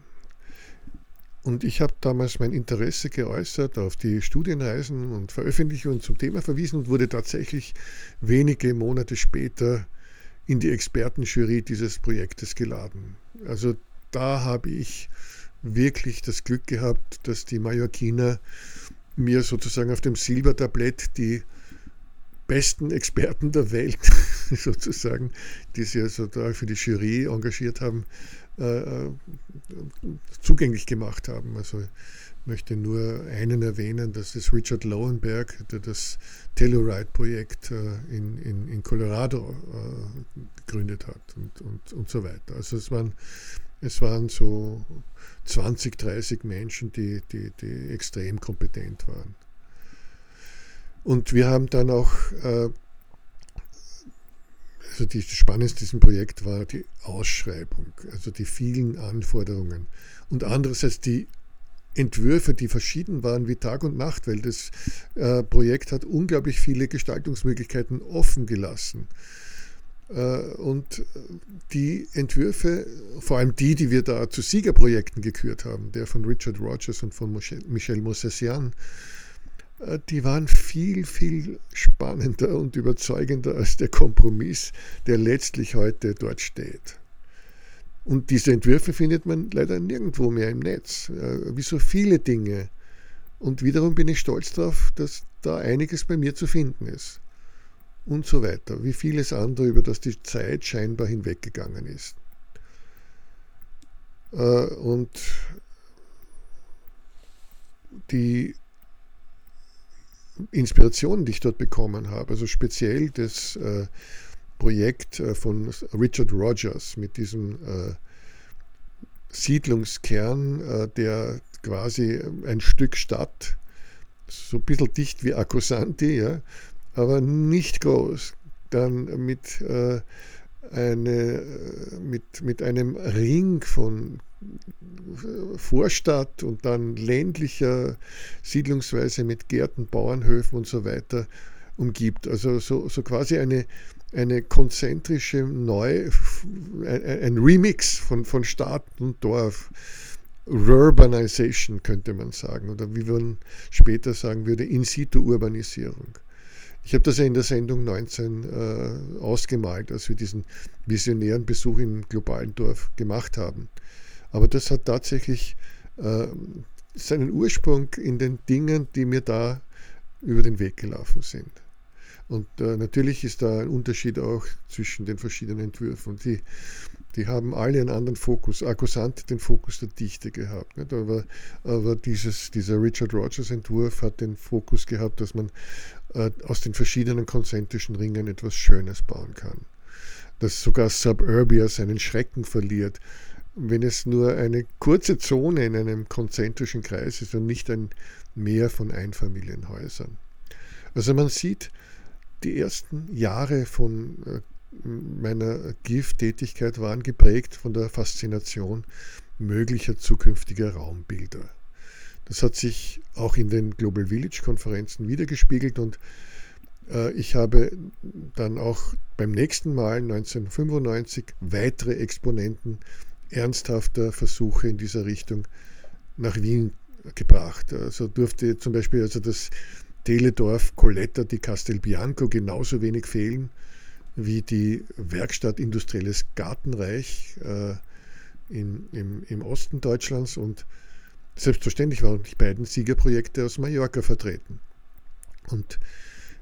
Und ich habe damals mein Interesse geäußert auf die Studienreisen und Veröffentlichungen zum Thema verwiesen und wurde tatsächlich wenige Monate später in die Expertenjury dieses Projektes geladen. Also da habe ich wirklich das Glück gehabt, dass die Mallorquiner mir sozusagen auf dem Silbertablett die besten Experten der Welt sozusagen, die sie also da für die Jury engagiert haben, äh, äh, zugänglich gemacht haben. Also ich möchte nur einen erwähnen, das ist Richard Lowenberg, der das Telluride-Projekt äh, in, in, in Colorado gegründet hat und, und, und so weiter. Also es waren, es waren so 20, 30 Menschen, die, die, die extrem kompetent waren. Und wir haben dann auch also die, das Spannendste diesem Projekt war die Ausschreibung, also die vielen Anforderungen. Und andererseits die Entwürfe, die verschieden waren wie Tag und Nacht, weil das äh, Projekt hat unglaublich viele Gestaltungsmöglichkeiten offen gelassen. Äh, und die Entwürfe, vor allem die, die wir da zu Siegerprojekten gekürt haben, der von Richard Rogers und von Michel Mossessian, äh, die waren viel, viel spannender und überzeugender als der Kompromiss, der letztlich heute dort steht. Und diese Entwürfe findet man leider nirgendwo mehr im Netz, äh, wie so viele Dinge. Und wiederum bin ich stolz darauf, dass da einiges bei mir zu finden ist. Und so weiter, wie vieles andere, über das die Zeit scheinbar hinweggegangen ist. Äh, und die Inspirationen, die ich dort bekommen habe, also speziell das äh, Projekt äh, von Richard Rogers mit diesem äh, Siedlungskern, äh, der quasi ein Stück Stadt, so ein bisschen dicht wie Accosanti, ja, aber nicht groß, dann mit, äh, eine, mit, mit einem Ring von Vorstadt und dann ländlicher Siedlungsweise mit Gärten, Bauernhöfen und so weiter umgibt. Also so, so quasi eine, eine konzentrische Neu, ein Remix von, von Stadt und Dorf. Urbanization könnte man sagen, oder wie man später sagen würde, In-situ-Urbanisierung. Ich habe das ja in der Sendung 19 äh, ausgemalt, als wir diesen visionären Besuch im globalen Dorf gemacht haben. Aber das hat tatsächlich äh, seinen Ursprung in den Dingen, die mir da über den Weg gelaufen sind. Und äh, natürlich ist da ein Unterschied auch zwischen den verschiedenen Entwürfen. Die, die haben alle einen anderen Fokus. Akkusant den Fokus der Dichte gehabt. Nicht? Aber, aber dieses, dieser Richard Rogers Entwurf hat den Fokus gehabt, dass man äh, aus den verschiedenen konzentrischen Ringen etwas Schönes bauen kann. Dass sogar Suburbia seinen Schrecken verliert, wenn es nur eine kurze Zone in einem konzentrischen Kreis ist und nicht ein Meer von Einfamilienhäusern. Also man sieht, die ersten Jahre von äh, meiner GIF-Tätigkeit waren geprägt von der Faszination möglicher zukünftiger Raumbilder. Das hat sich auch in den Global Village-Konferenzen wiedergespiegelt und äh, ich habe dann auch beim nächsten Mal 1995 weitere Exponenten ernsthafter Versuche in dieser Richtung nach Wien gebracht. Also durfte zum Beispiel also das Teledorf Colletta di Castelbianco genauso wenig fehlen wie die Werkstatt Industrielles Gartenreich äh, in, im, im Osten Deutschlands und selbstverständlich waren die beiden Siegerprojekte aus Mallorca vertreten. Und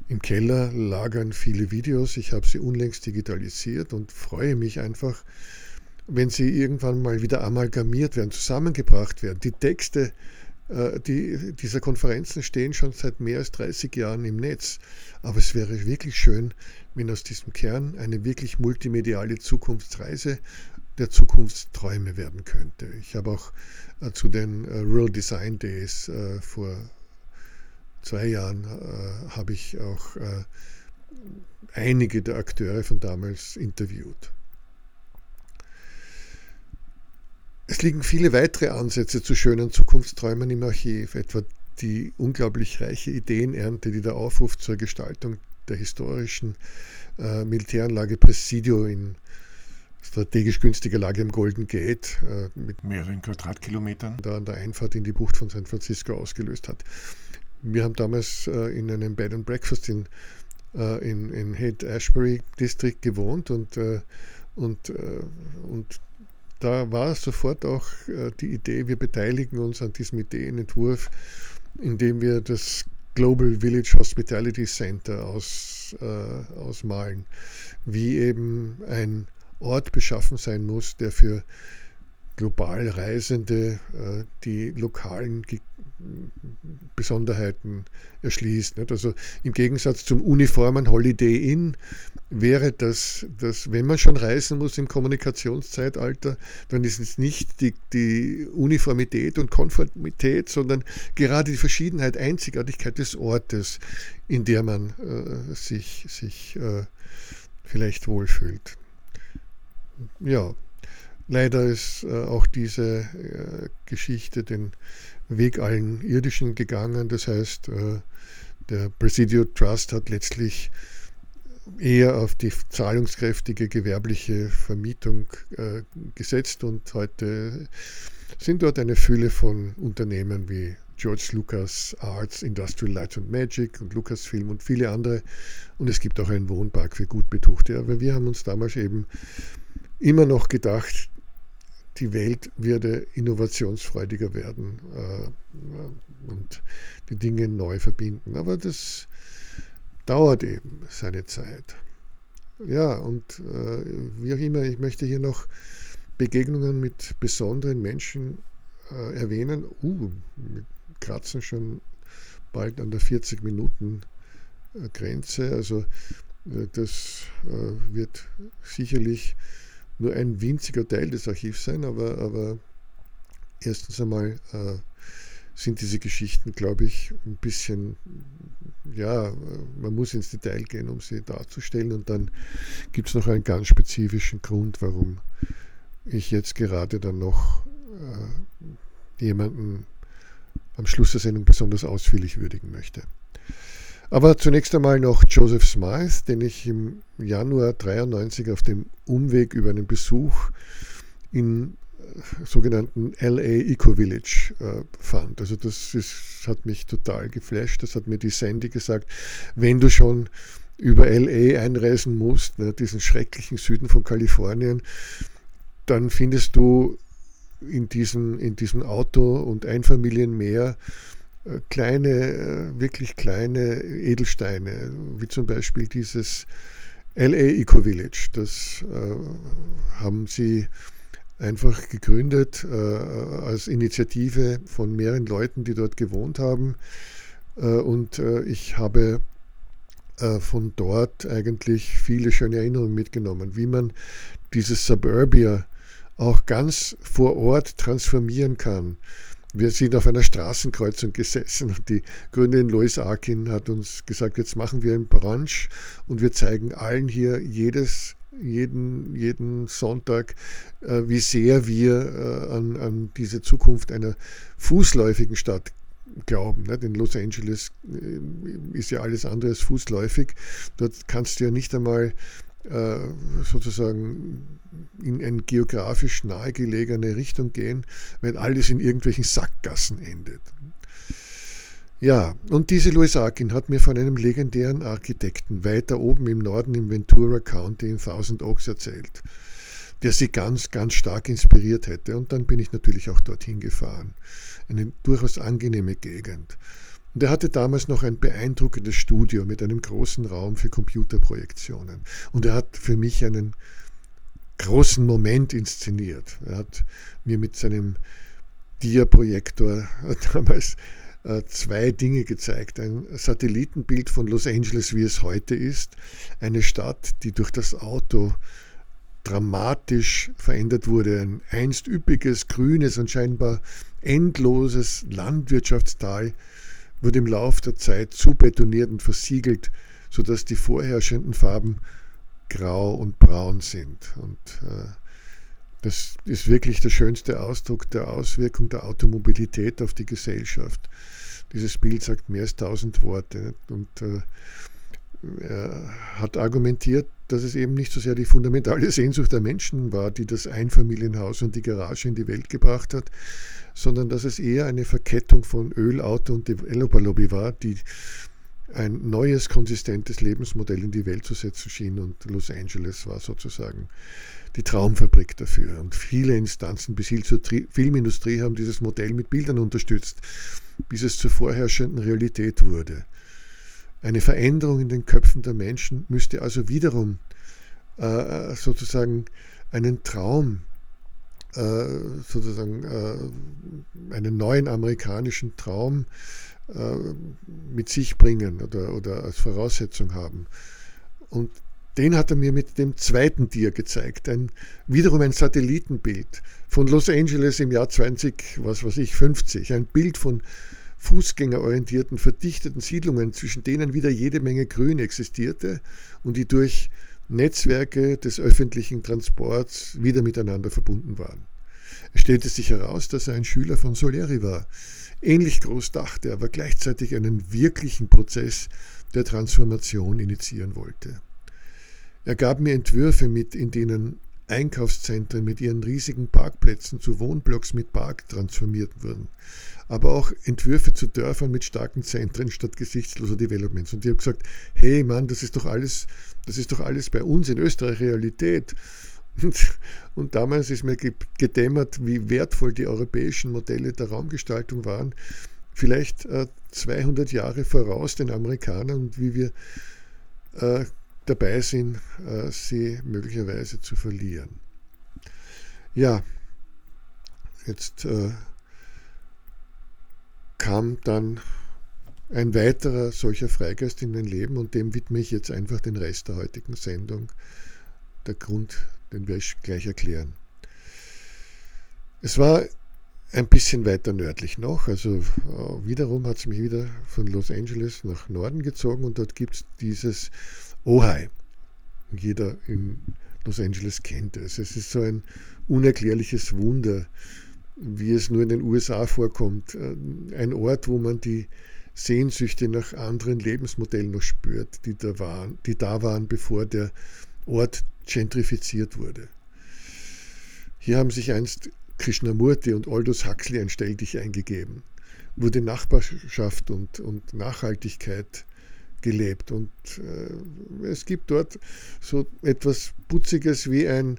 im Keller lagern viele Videos, ich habe sie unlängst digitalisiert und freue mich einfach, wenn sie irgendwann mal wieder amalgamiert werden, zusammengebracht werden. Die Texte äh, die, diese Konferenzen stehen schon seit mehr als 30 Jahren im Netz. Aber es wäre wirklich schön, wenn aus diesem Kern eine wirklich multimediale Zukunftsreise der Zukunftsträume werden könnte. Ich habe auch äh, zu den äh, Rural Design Days äh, vor zwei Jahren äh, habe ich auch äh, einige der Akteure von damals interviewt. Es liegen viele weitere Ansätze zu schönen Zukunftsträumen im Archiv, etwa die unglaublich reiche Ideenernte, die der Aufruf zur Gestaltung der historischen äh, Militäranlage Presidio in strategisch günstiger Lage im Golden Gate äh, mit mehreren Quadratkilometern da an der Einfahrt in die Bucht von San Francisco ausgelöst hat. Wir haben damals äh, in einem Bed and Breakfast in, äh, in, in Haight Ashbury District gewohnt und, äh, und, äh, und da war sofort auch äh, die Idee, wir beteiligen uns an diesem Ideenentwurf, indem wir das Global Village Hospitality Center aus, äh, ausmalen, wie eben ein Ort beschaffen sein muss, der für global Reisende äh, die lokalen Besonderheiten erschließt. Also im Gegensatz zum uniformen Holiday Inn wäre das, dass wenn man schon reisen muss im Kommunikationszeitalter, dann ist es nicht die, die Uniformität und Konformität, sondern gerade die Verschiedenheit, Einzigartigkeit des Ortes, in der man äh, sich, sich äh, vielleicht wohlfühlt. Ja, Leider ist äh, auch diese äh, Geschichte den Weg allen Irdischen gegangen. Das heißt, äh, der Presidio Trust hat letztlich eher auf die zahlungskräftige gewerbliche Vermietung gesetzt und heute sind dort eine Fülle von Unternehmen wie George Lucas Arts, Industrial Light and Magic und Lucasfilm und viele andere. Und es gibt auch einen Wohnpark für gut Betuchte. Aber wir haben uns damals eben immer noch gedacht, die Welt würde innovationsfreudiger werden äh, und die Dinge neu verbinden. Aber das dauert eben seine Zeit. Ja, und äh, wie auch immer, ich möchte hier noch Begegnungen mit besonderen Menschen äh, erwähnen. Uh, wir kratzen schon bald an der 40 Minuten Grenze. Also äh, das äh, wird sicherlich nur ein winziger Teil des Archivs sein, aber, aber erstens einmal äh, sind diese Geschichten, glaube ich, ein bisschen, ja, man muss ins Detail gehen, um sie darzustellen. Und dann gibt es noch einen ganz spezifischen Grund, warum ich jetzt gerade dann noch äh, jemanden am Schluss der Sendung besonders ausführlich würdigen möchte. Aber zunächst einmal noch Joseph Smythe, den ich im Januar 93 auf dem Umweg über einen Besuch in äh, sogenannten LA Eco Village äh, fand. Also das ist, hat mich total geflasht. Das hat mir die Sandy gesagt. Wenn du schon über LA einreisen musst, ne, diesen schrecklichen Süden von Kalifornien, dann findest du in diesem, in diesem Auto- und Einfamilienmeer kleine, äh, wirklich kleine Edelsteine, wie zum Beispiel dieses LA Eco Village. Das äh, haben sie einfach gegründet äh, als Initiative von mehreren Leuten, die dort gewohnt haben. Und ich habe von dort eigentlich viele schöne Erinnerungen mitgenommen, wie man dieses Suburbia auch ganz vor Ort transformieren kann. Wir sind auf einer Straßenkreuzung gesessen und die Gründerin Lois Arkin hat uns gesagt, jetzt machen wir einen Brunch und wir zeigen allen hier jedes, jeden, jeden Sonntag, äh, wie sehr wir äh, an, an diese Zukunft einer fußläufigen Stadt glauben. Nicht? In Los Angeles äh, ist ja alles andere als fußläufig. Dort kannst du ja nicht einmal sozusagen in eine geografisch nahegelegene Richtung gehen, weil alles in irgendwelchen Sackgassen endet. Ja, und diese Louis Arkin hat mir von einem legendären Architekten weiter oben im Norden im Ventura County in Thousand Oaks erzählt, der sie ganz, ganz stark inspiriert hätte. Und dann bin ich natürlich auch dorthin gefahren. Eine durchaus angenehme Gegend. Und er hatte damals noch ein beeindruckendes Studio mit einem großen Raum für Computerprojektionen. Und er hat für mich einen großen Moment inszeniert. Er hat mir mit seinem Dia-Projektor damals äh, zwei Dinge gezeigt. Ein Satellitenbild von Los Angeles, wie es heute ist. Eine Stadt, die durch das Auto dramatisch verändert wurde. Ein einst üppiges, grünes und scheinbar endloses Landwirtschaftstal wurde im Lauf der Zeit zu betoniert und versiegelt, sodass die vorherrschenden Farben grau und braun sind. Und äh, das ist wirklich der schönste Ausdruck der Auswirkung der Automobilität auf die Gesellschaft. Dieses Bild sagt mehr als tausend Worte. Und äh, er hat argumentiert, dass es eben nicht so sehr die fundamentale Sehnsucht der Menschen war, die das Einfamilienhaus und die Garage in die Welt gebracht hat, sondern dass es eher eine Verkettung von Ölauto und Developer-Lobby war, die ein neues, konsistentes Lebensmodell in die Welt zu setzen schien. Und Los Angeles war sozusagen die Traumfabrik dafür. Und viele Instanzen bis hin zur Filmindustrie haben dieses Modell mit Bildern unterstützt, bis es zur vorherrschenden Realität wurde. Eine Veränderung in den Köpfen der Menschen müsste also wiederum äh, sozusagen einen Traum, sozusagen äh, einen neuen amerikanischen Traum äh, mit sich bringen oder, oder als Voraussetzung haben. Und den hat er mir mit dem zweiten Tier gezeigt, ein, wiederum ein Satellitenbild von Los Angeles im Jahr 20, was weiß ich, 50, ein Bild von fußgängerorientierten, verdichteten Siedlungen, zwischen denen wieder jede Menge Grün existierte und die durch Netzwerke des öffentlichen Transports wieder miteinander verbunden waren. Es stellte sich heraus, dass er ein Schüler von Soleri war. Ähnlich groß dachte, aber gleichzeitig einen wirklichen Prozess der Transformation initiieren wollte. Er gab mir Entwürfe mit, in denen Einkaufszentren mit ihren riesigen Parkplätzen zu Wohnblocks mit Park transformiert wurden aber auch Entwürfe zu Dörfern mit starken Zentren statt gesichtsloser Developments. Und ich habe gesagt, hey Mann, das ist doch alles, das ist doch alles bei uns in Österreich Realität. Und, und damals ist mir gedämmert, wie wertvoll die europäischen Modelle der Raumgestaltung waren. Vielleicht äh, 200 Jahre voraus den Amerikanern und wie wir äh, dabei sind, äh, sie möglicherweise zu verlieren. Ja, jetzt äh, kam dann ein weiterer solcher Freigeist in mein Leben und dem widme ich jetzt einfach den Rest der heutigen Sendung. Der Grund, den werde ich gleich erklären. Es war ein bisschen weiter nördlich noch, also äh, wiederum hat es mich wieder von Los Angeles nach Norden gezogen und dort gibt es dieses Ojai. Jeder in Los Angeles kennt es. Es ist so ein unerklärliches Wunder, wie es nur in den USA vorkommt. Äh, ein Ort, wo man die Sehnsüchte nach anderen Lebensmodellen noch spürt, die da waren, die da waren bevor der Ort gentrifiziert wurde. Hier haben sich einst Krishnamurti und Aldous Huxley ein Stelldich eingegeben, wurde Nachbarschaft und, und Nachhaltigkeit gelebt. Und äh, es gibt dort so etwas Putziges wie ein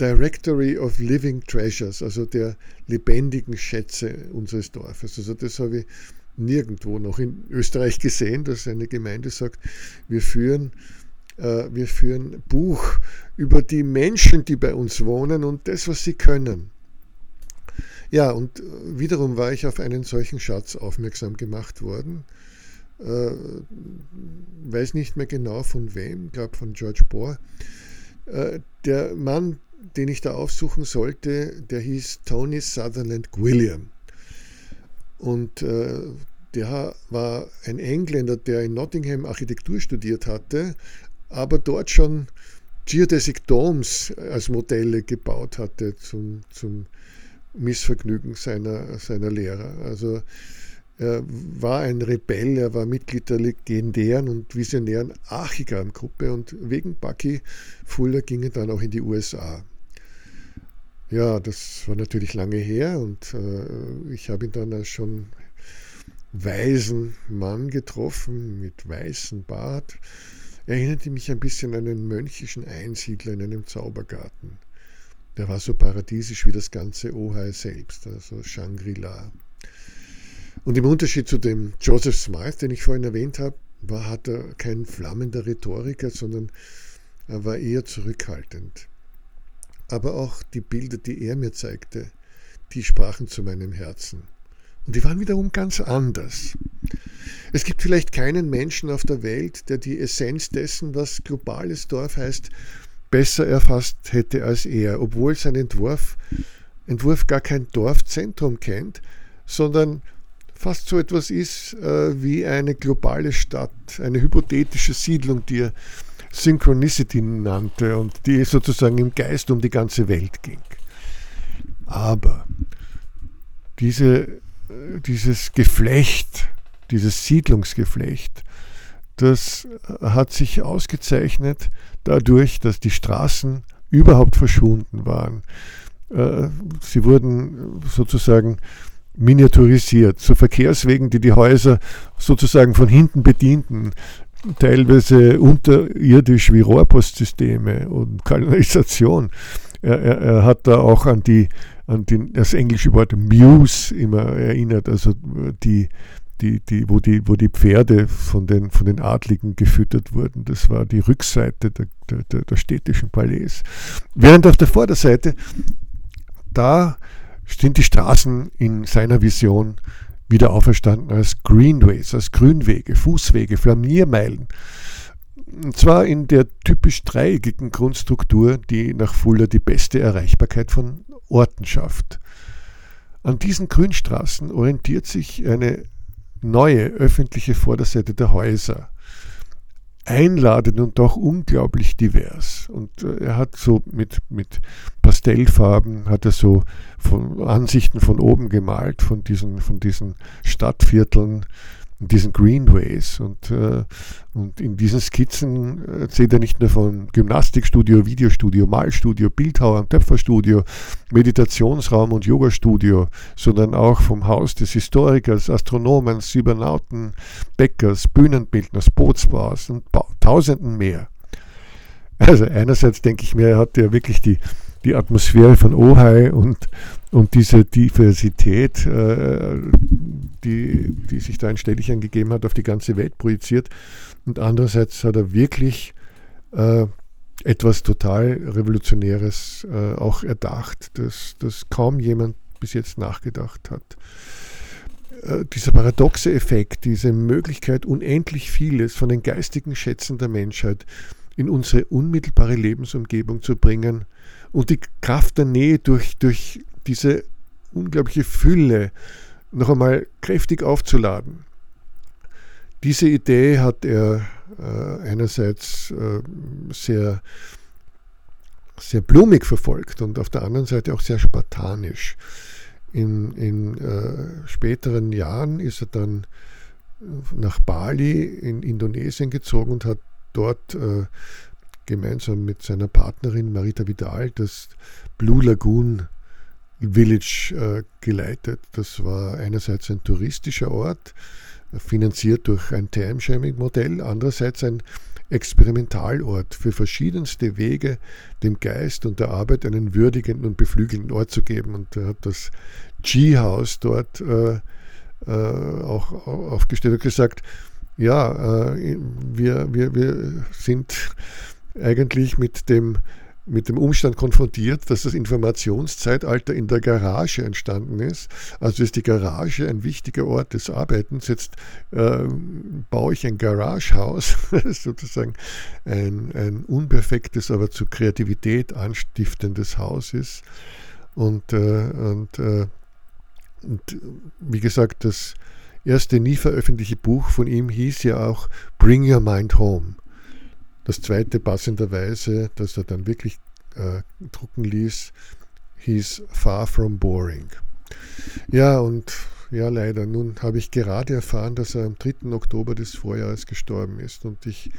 Directory of Living Treasures, also der lebendigen Schätze unseres Dorfes. Also das habe ich nirgendwo noch in Österreich gesehen, dass eine Gemeinde sagt, wir führen, äh, wir führen Buch über die Menschen, die bei uns wohnen und das, was sie können. Ja, und wiederum war ich auf einen solchen Schatz aufmerksam gemacht worden. Äh, weiß nicht mehr genau von wem, glaube von George Bohr. Äh, der Mann, den ich da aufsuchen sollte, der hieß Tony Sutherland William. Und äh, der war ein Engländer, der in Nottingham Architektur studiert hatte, aber dort schon Geodesic Domes als Modelle gebaut hatte zum, zum Missvergnügen seiner, seiner Lehrer. Also er war ein Rebell, er war Mitglied der legendären und visionären Archigam-Gruppe und wegen Bucky Fuller ging er dann auch in die USA. Ja, das war natürlich lange her und äh, ich habe ihn dann als schon weisen Mann getroffen mit weißem Bart. Er erinnerte mich ein bisschen an einen mönchischen Einsiedler in einem Zaubergarten. Der war so paradiesisch wie das ganze Ohai selbst, also Shangri-La. Und im Unterschied zu dem Joseph Smythe, den ich vorhin erwähnt habe, war, hat er kein flammender Rhetoriker, sondern er war eher zurückhaltend. Aber auch die Bilder, die er mir zeigte, die sprachen zu meinem Herzen. Und die waren wiederum ganz anders. Es gibt vielleicht keinen Menschen auf der Welt, der die Essenz dessen, was globales Dorf heißt, besser erfasst hätte als er, obwohl sein Entwurf, Entwurf gar kein Dorfzentrum kennt, sondern fast so etwas ist äh, wie eine globale Stadt, eine hypothetische Siedlung, die er Synchronicity nannte und die sozusagen im Geist um die ganze Welt ging. Aber diese, dieses Geflecht, dieses Siedlungsgeflecht, das hat sich ausgezeichnet dadurch, dass die Straßen überhaupt verschwunden waren. Äh, sie wurden sozusagen miniaturisiert, zu Verkehrswegen, die die Häuser sozusagen von hinten bedienten, teilweise unterirdisch wie Rohrpostsysteme und Kanalisation. Er, er, er, hat da auch an, die, an die, das englische Wort Muse immer erinnert, also die, die, die, wo, die, wo die Pferde von den, von den Adligen gefüttert wurden. Das war die Rückseite der, der, der städtischen Palais. Während auf der Vorderseite, da sind die Straßen in seiner Vision wieder auferstanden als Greenways, als Grünwege, Fußwege, Flaniermeilen. Und zwar in der typisch dreieckigen Grundstruktur, die nach Fuller die beste Erreichbarkeit von Orten schafft. An diesen Grünstraßen orientiert sich eine neue öffentliche Vorderseite der Häuser einladend und doch unglaublich divers. Und äh, er hat so mit, mit Pastellfarben, hat er so von Ansichten von oben gemalt, von diesen, von diesen Stadtvierteln, diesen Greenways. Und, äh, und in diesen Skizzen erzählt er nicht nur von Gymnastikstudio, Videostudio, Malstudio, Bildhauer und Töpferstudio, Meditationsraum und Yogastudio, sondern auch vom Haus des Historikers, Astronomen, Cybernauten, Bäckers, Bühnenbildners, Bootsbauers und Tausenden mehr. Also einerseits denke ich mir, er hat ja wirklich die, die Atmosphäre von Ohai und, und diese Diversität, äh, die, die sich da ein Städtchen gegeben hat, auf die ganze Welt projiziert. Und andererseits hat er wirklich äh, etwas total Revolutionäres äh, auch erdacht, das, das kaum jemand bis jetzt nachgedacht hat. Äh, dieser paradoxe Effekt, diese Möglichkeit, unendlich vieles von den geistigen Schätzen der Menschheit in unsere unmittelbare Lebensumgebung zu bringen und die Kraft der Nähe durch, durch diese unglaubliche Fülle noch einmal kräftig aufzuladen. Diese Idee hat er äh, einerseits äh, sehr, sehr blumig verfolgt und auf der anderen Seite auch sehr spartanisch. In, in äh, späteren Jahren ist er dann nach Bali in Indonesien gezogen und hat dort äh, gemeinsam mit seiner Partnerin Marita Vidal das Blue Lagoon Village äh, geleitet. Das war einerseits ein touristischer Ort, finanziert durch ein Timesharing-Modell, andererseits ein Experimentalort für verschiedenste Wege, dem Geist und der Arbeit einen würdigenden und beflügelnden Ort zu geben. Und er hat das G-House dort äh, äh, auch aufgestellt und gesagt, ja, äh, wir, wir, wir sind eigentlich mit dem mit dem Umstand konfrontiert, dass das Informationszeitalter in der Garage entstanden ist. Also ist die Garage ein wichtiger Ort des Arbeitens. Jetzt äh, baue ich ein Garagehaus, sozusagen ein, ein unperfektes, aber zu Kreativität anstiftendes Haus ist. Und, äh, und, äh, und wie gesagt, das erste nie veröffentlichte Buch von ihm hieß ja auch Bring Your Mind Home. Das zweite passenderweise, das er dann wirklich äh, drucken ließ, hieß Far From Boring. Ja, und ja, leider. Nun habe ich gerade erfahren, dass er am 3. Oktober des Vorjahres gestorben ist. Und ich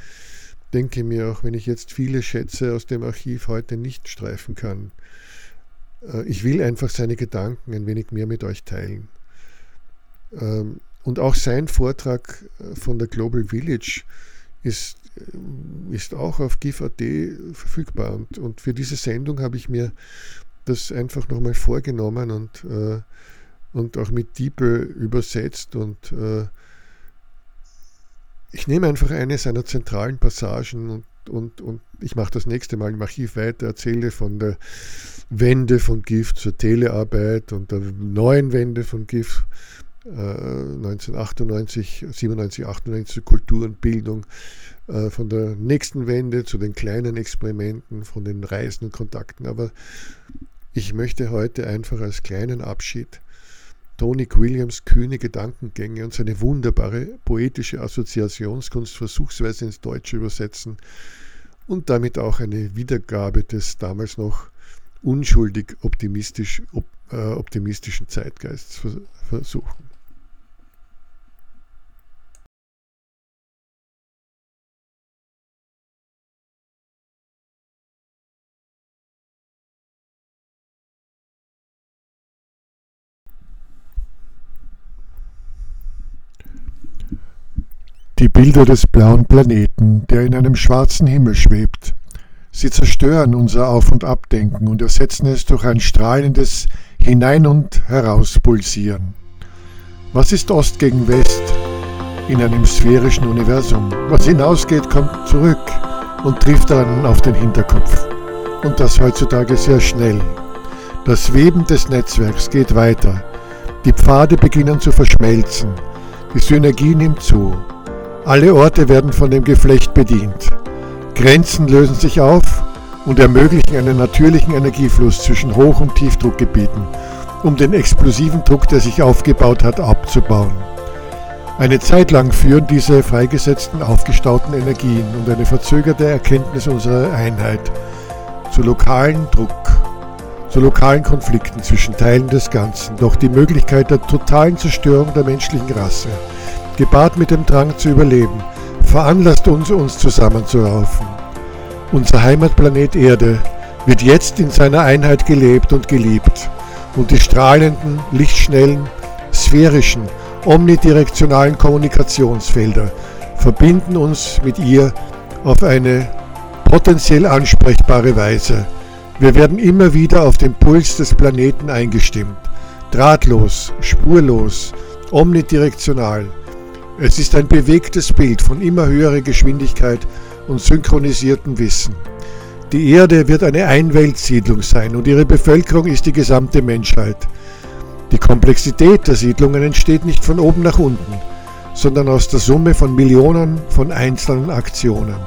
denke mir, auch wenn ich jetzt viele Schätze aus dem Archiv heute nicht streifen kann, äh, ich will einfach seine Gedanken ein wenig mehr mit euch teilen. Ähm, und auch sein Vortrag äh, von der Global Village ist, ist auch auf GIF.at verfügbar. Und, und für diese Sendung habe ich mir das einfach nochmal vorgenommen und, äh, und auch mit DeepL übersetzt. Und äh, ich nehme einfach eine seiner zentralen Passagen und, und, und ich mache das nächste Mal im Archiv weiter, erzähle von der Wende von GIF zur Telearbeit und der neuen Wende von GIF 1998, 97, 98 Kultur und Bildung, äh, von der nächsten Wende zu den kleinen Experimenten, von den Reisen und Kontakten. Aber ich möchte heute einfach als kleinen Abschied Tony Williams kühne Gedankengänge und seine wunderbare poetische Assoziationskunst versuchsweise ins Deutsche übersetzen und damit auch eine Wiedergabe des damals noch unschuldig optimistisch, op, äh, optimistischen Zeitgeists versuchen. Die Bilder des blauen Planeten, der in einem schwarzen Himmel schwebt. Sie zerstören unser Auf- und Abdenken und ersetzen es durch ein strahlendes Hinein- und Herauspulsieren. Was ist Ost gegen West in einem sphärischen Universum? Was hinausgeht, kommt zurück und trifft dann auf den Hinterkopf. Und das heutzutage sehr schnell. Das Weben des Netzwerks geht weiter. Die Pfade beginnen zu verschmelzen. Die Synergie nimmt zu. Alle Orte werden von dem Geflecht bedient. Grenzen lösen sich auf und ermöglichen einen natürlichen Energiefluss zwischen Hoch- und Tiefdruckgebieten, um den explosiven Druck, der sich aufgebaut hat, abzubauen. Eine Zeit lang führen diese freigesetzten, aufgestauten Energien und eine verzögerte Erkenntnis unserer Einheit zu lokalen Druck, zu lokalen Konflikten zwischen Teilen des Ganzen, doch die Möglichkeit der totalen Zerstörung der menschlichen Rasse gepaart mit dem Drang zu überleben, veranlasst uns, uns zusammenzuraufen. Unser Heimatplanet Erde wird jetzt in seiner Einheit gelebt und geliebt und die strahlenden, lichtschnellen, sphärischen, omnidirektionalen Kommunikationsfelder verbinden uns mit ihr auf eine potenziell ansprechbare Weise. Wir werden immer wieder auf den Puls des Planeten eingestimmt, drahtlos, spurlos, omnidirektional, es ist ein bewegtes Bild von immer höherer Geschwindigkeit und synchronisiertem Wissen. Die Erde wird eine Einweltsiedlung sein und ihre Bevölkerung ist die gesamte Menschheit. Die Komplexität der Siedlungen entsteht nicht von oben nach unten, sondern aus der Summe von Millionen von einzelnen Aktionen.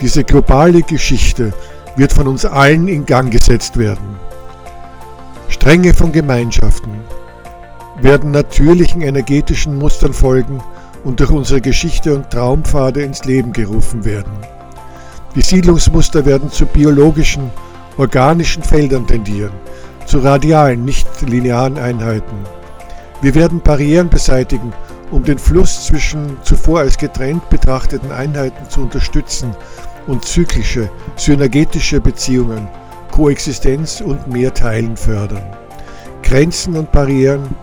Diese globale Geschichte wird von uns allen in Gang gesetzt werden. Stränge von Gemeinschaften, werden natürlichen energetischen Mustern folgen und durch unsere Geschichte und Traumpfade ins Leben gerufen werden. Die Siedlungsmuster werden zu biologischen, organischen Feldern tendieren, zu radialen, nicht linearen Einheiten. Wir werden Barrieren beseitigen, um den Fluss zwischen zuvor als getrennt betrachteten Einheiten zu unterstützen und zyklische, synergetische Beziehungen, Koexistenz und Mehrteilen fördern. Grenzen und Barrieren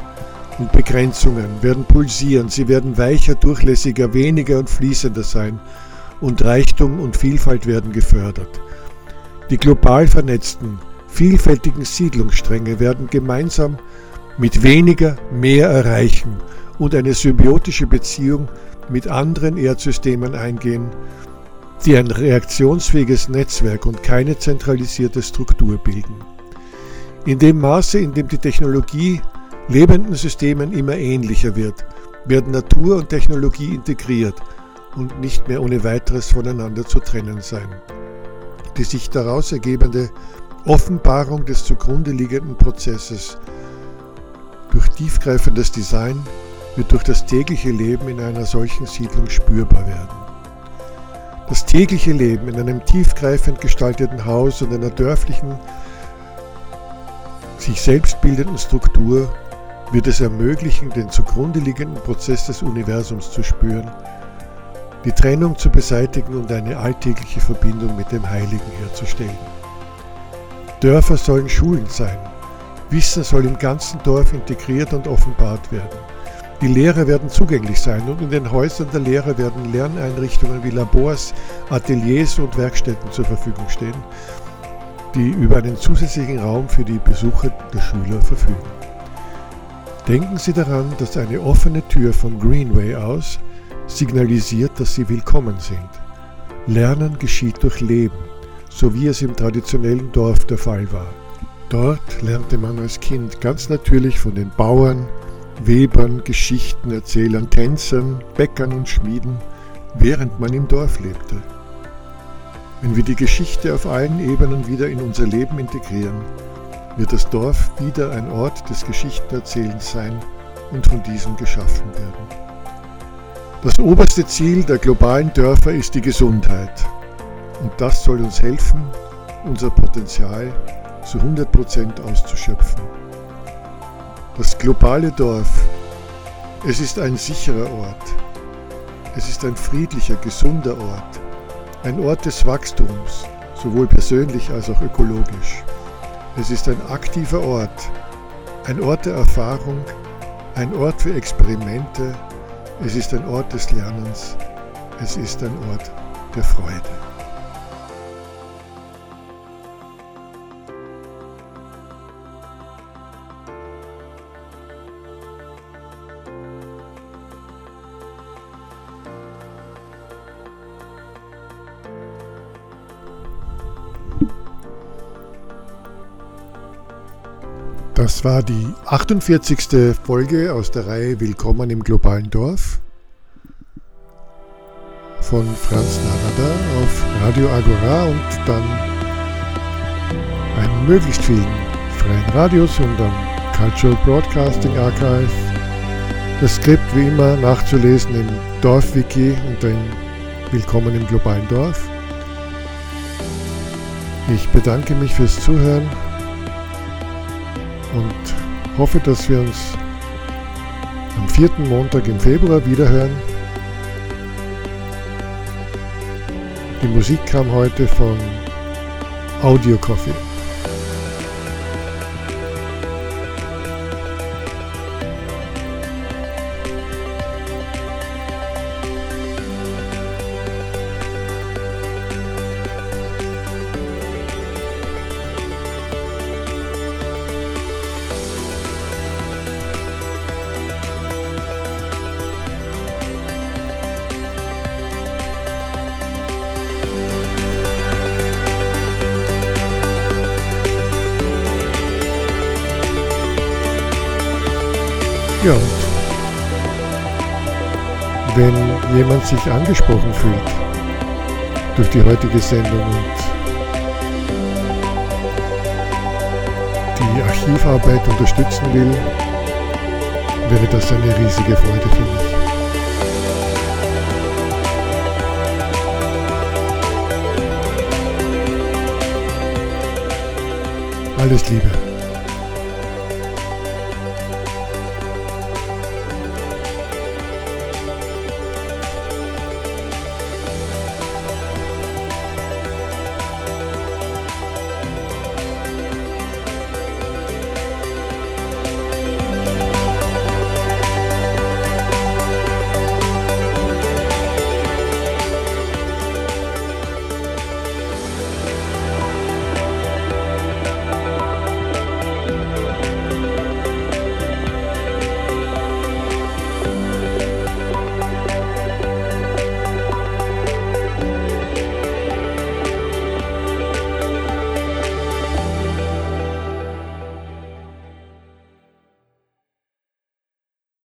und Begrenzungen werden pulsieren, sie werden weicher, durchlässiger, weniger und fließender sein und Reichtum und Vielfalt werden gefördert. Die global vernetzten, vielfältigen Siedlungsstränge werden gemeinsam mit weniger mehr erreichen und eine symbiotische Beziehung mit anderen Erdsystemen eingehen, die ein reaktionsfähiges Netzwerk und keine zentralisierte Struktur bilden. In dem Maße, in dem die Technologie lebenden Systemen immer ähnlicher wird, werden Natur und Technologie integriert und nicht mehr ohne weiteres voneinander zu trennen sein. Die sich daraus ergebende Offenbarung des zugrunde liegenden Prozesses durch tiefgreifendes Design wird durch das tägliche Leben in einer solchen Siedlung spürbar werden. Das tägliche Leben in einem tiefgreifend gestalteten Haus und einer dörflichen, sich selbst bildenden Struktur wird es ermöglichen, den zugrunde liegenden Prozess des Universums zu spüren, die Trennung zu beseitigen und eine alltägliche Verbindung mit dem Heiligen herzustellen. Dörfer sollen Schulen sein. Wissen soll im ganzen Dorf integriert und offenbart werden. Die Lehrer werden zugänglich sein und in den Häusern der Lehrer werden Lerneinrichtungen wie Labors, Ateliers und Werkstätten zur Verfügung stehen, die über einen zusätzlichen Raum für die Besucher der Schüler verfügen. Denken Sie daran, dass eine offene Tür vom Greenway aus signalisiert, dass Sie willkommen sind. Lernen geschieht durch Leben, so wie es im traditionellen Dorf der Fall war. Dort lernte man als Kind ganz natürlich von den Bauern, Webern, Geschichtenerzählern, Tänzern, Bäckern und Schmieden, während man im Dorf lebte. Wenn wir die Geschichte auf allen Ebenen wieder in unser Leben integrieren, wird das Dorf wieder ein Ort des Geschichtenerzählens sein und von diesem geschaffen werden. Das oberste Ziel der globalen Dörfer ist die Gesundheit. Und das soll uns helfen, unser Potenzial zu 100% auszuschöpfen. Das globale Dorf, es ist ein sicherer Ort. Es ist ein friedlicher, gesunder Ort. Ein Ort des Wachstums, sowohl persönlich als auch ökologisch. Es ist ein aktiver Ort, ein Ort der Erfahrung, ein Ort für Experimente. Es ist ein Ort des Lernens. Es ist ein Ort der Freude. Das war die 48. Folge aus der Reihe Willkommen im globalen Dorf von Franz Narada auf Radio Agora und dann bei möglichst vielen freien Radios und am Cultural Broadcasting Archive. Das Skript wie immer nachzulesen im Dorfwiki unter Willkommen im globalen Dorf. Ich bedanke mich fürs Zuhören und hoffe, dass wir uns am vierten Montag im Februar wiederhören. Die Musik kam heute von Audio Coffee. Jemand sich angesprochen fühlt durch die heutige Sendung und die Archivarbeit unterstützen will, wäre das eine riesige Freude für mich. Alles Liebe.